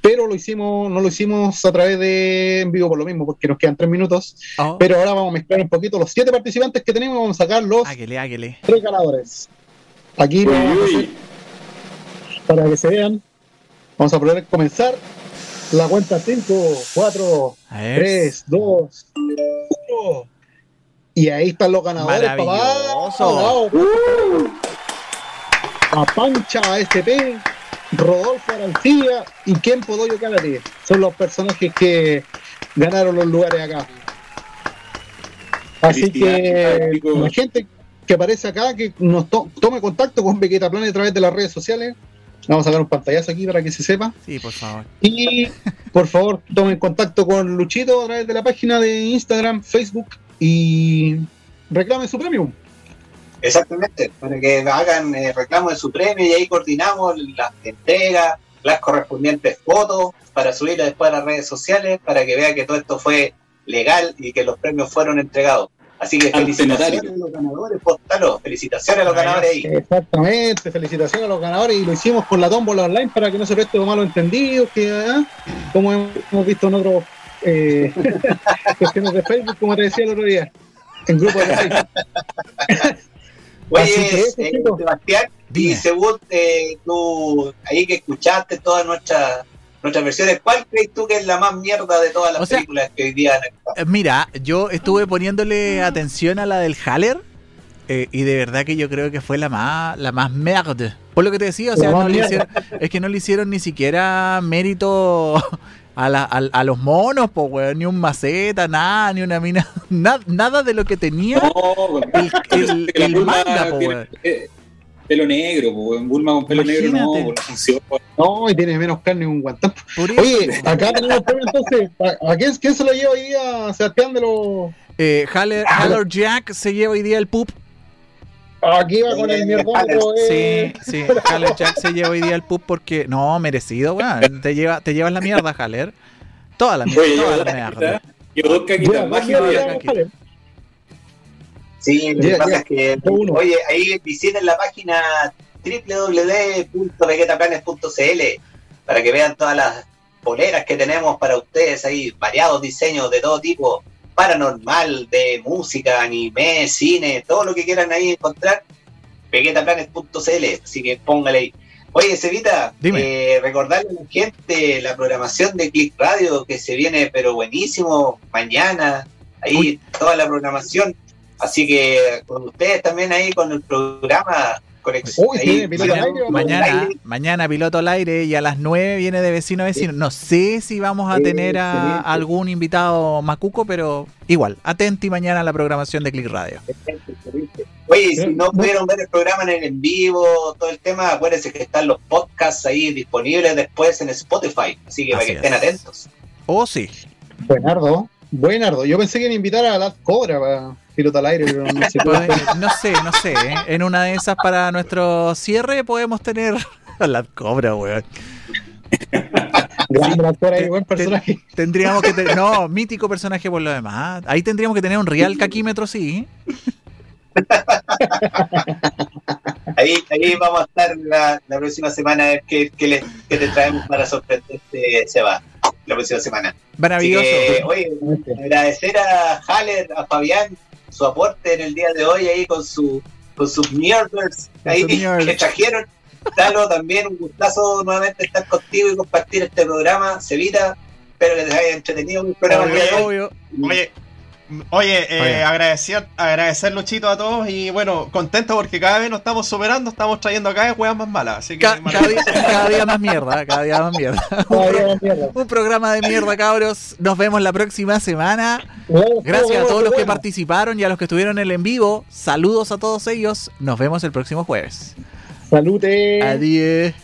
pero lo hicimos, no lo hicimos a través de en vivo por lo mismo, porque nos quedan tres minutos. Oh, Pero ahora vamos a mezclar un poquito los siete participantes que tenemos, vamos a sacar los águele, águele. tres ganadores. Aquí Uy, vamos a hacer uy. para que se vean. Vamos a poder comenzar la cuenta 5, 4, A ver. 3, 2, 1. Y ahí están los ganadores, papá. Maravilloso. Bravo. A Pancha SP, Rodolfo Arancilla y Ken Podoyo Cálate. Son los personajes que ganaron los lugares acá. Así que la gente que aparece acá, que nos to- tome contacto con Vegeta Planet a través de las redes sociales. Vamos a sacar un pantallazo aquí para que se sepa. Sí, por favor. Y por favor, tomen contacto con Luchito a través de la página de Instagram, Facebook y reclamen su premio. Exactamente, para que hagan eh, reclamo de su premio y ahí coordinamos las entregas, las correspondientes fotos para subirlas después a las redes sociales para que vea que todo esto fue legal y que los premios fueron entregados. Así que felicitaciones a los ganadores, postalo, felicitaciones a los ganadores ahí. Exactamente, felicitaciones a los ganadores y lo hicimos con la tómbola online para que no se preste malos entendidos, que ah, como hemos visto en otros eh, (laughs) cuestiones de Facebook, como te decía el otro día, en grupos de Facebook. (laughs) Así que Oye, eh. Sebastián, y según eh, tú, ahí que escuchaste todas nuestras nuestras versiones, ¿cuál crees tú que es la más mierda de todas las O sea- películas que hoy día han? Eh, Mira, yo estuve poniéndole atención a la del Haller eh, y de verdad que yo creo que fue la más, la más merde. Por lo que te decía, o sea, La más no le mierda. hicieron, es que no le hicieron ni siquiera mérito a, la- a- a los monos, pues, weón, ni un maceta, nada, ni una mina, (laughs) na- nada de lo que tenía No, el, el- (laughs) el Bulma manga, po, weón. pelo negro, po, weón. Bulma con pelo negro no, Imagínate. no funciona. No, y tiene menos carne que un guantán. Oye, acá tenemos premio entonces. ¿A, a quién, quién se lo lleva hoy día, Sebastián, de los. eh, Haller, Haller Jack se lleva hoy día el pup. Aquí va con el mierdómetro. Eh. Sí, sí. Haller Jack se lleva hoy día el pub porque. No, merecido, weón. Te, lleva, te llevas la mierda, Haller. Toda la mierda. Oye, Toda yo- la mierda. Yo dos caquitas. Sí, lo que pasa es que, oye, ahí visiten la página www.veguetaplanes.cl para que vean todas las poleras que tenemos para ustedes ahí, variados diseños de todo tipo, paranormal, de música, anime, cine, todo lo que quieran ahí encontrar, veguetaplanes.cl, así que póngale ahí. Oye, Cevita, eh, recordarle a la gente la programación de Click Radio que se viene, pero buenísimo, mañana, ahí Uy. toda la programación. Así que con ustedes también ahí con el programa Conexión. Uy, mañana- aire. Mañana, mañana piloto al aire y a las 9 viene de vecino a vecino. No sé si vamos a tener a algún invitado macuco, pero igual, atenti mañana a la programación de Click Radio. Oye, si no pudieron ver el programa en el en vivo, todo el tema, acuérdense que están los podcasts ahí disponibles después en Spotify. Así que para que estén es. atentos. Oh, sí. Buenardo. Buenardo. Yo pensé que iban a invitar a la Cobra para piloto al aire, pero no se puede. (laughs) No sé, no sé. ¿eh? En una de esas para nuestro cierre podemos tener a la cobra, weón. Grande la Cobra, Te- buen personaje. Tendríamos que tener. No, mítico personaje por lo demás. Ahí tendríamos que tener un real caquímetro, sí. Ahí, ahí vamos a estar la, la próxima semana a ver qué, qué les- qué te traemos para sorprenderte, Seba, la próxima semana. Maravilloso. que, oye, agradecer a Haller, a Fabián, su aporte en el día de hoy ahí con su con sus mierdas Con ahí que trajeron. Talo, también un gustazo nuevamente estar contigo y compartir este programa. Cevita, espero que les haya entretenido el programa el día de hoy. Obvio. Oye, oye, eh, Oye. agradecer, agradecer Luchito a todos y bueno, contento porque cada vez nos estamos superando, estamos trayendo cada vez weas más malas. Así que Ca- cada, día, cada día más mierda, cada día más mierda. (laughs) Todavía no mierda. Un programa de mierda, cabros. Nos vemos la próxima semana. Gracias a todos los que participaron y a los que estuvieron en el en vivo. Saludos a todos ellos. Nos vemos el próximo jueves. Salute. Adiós.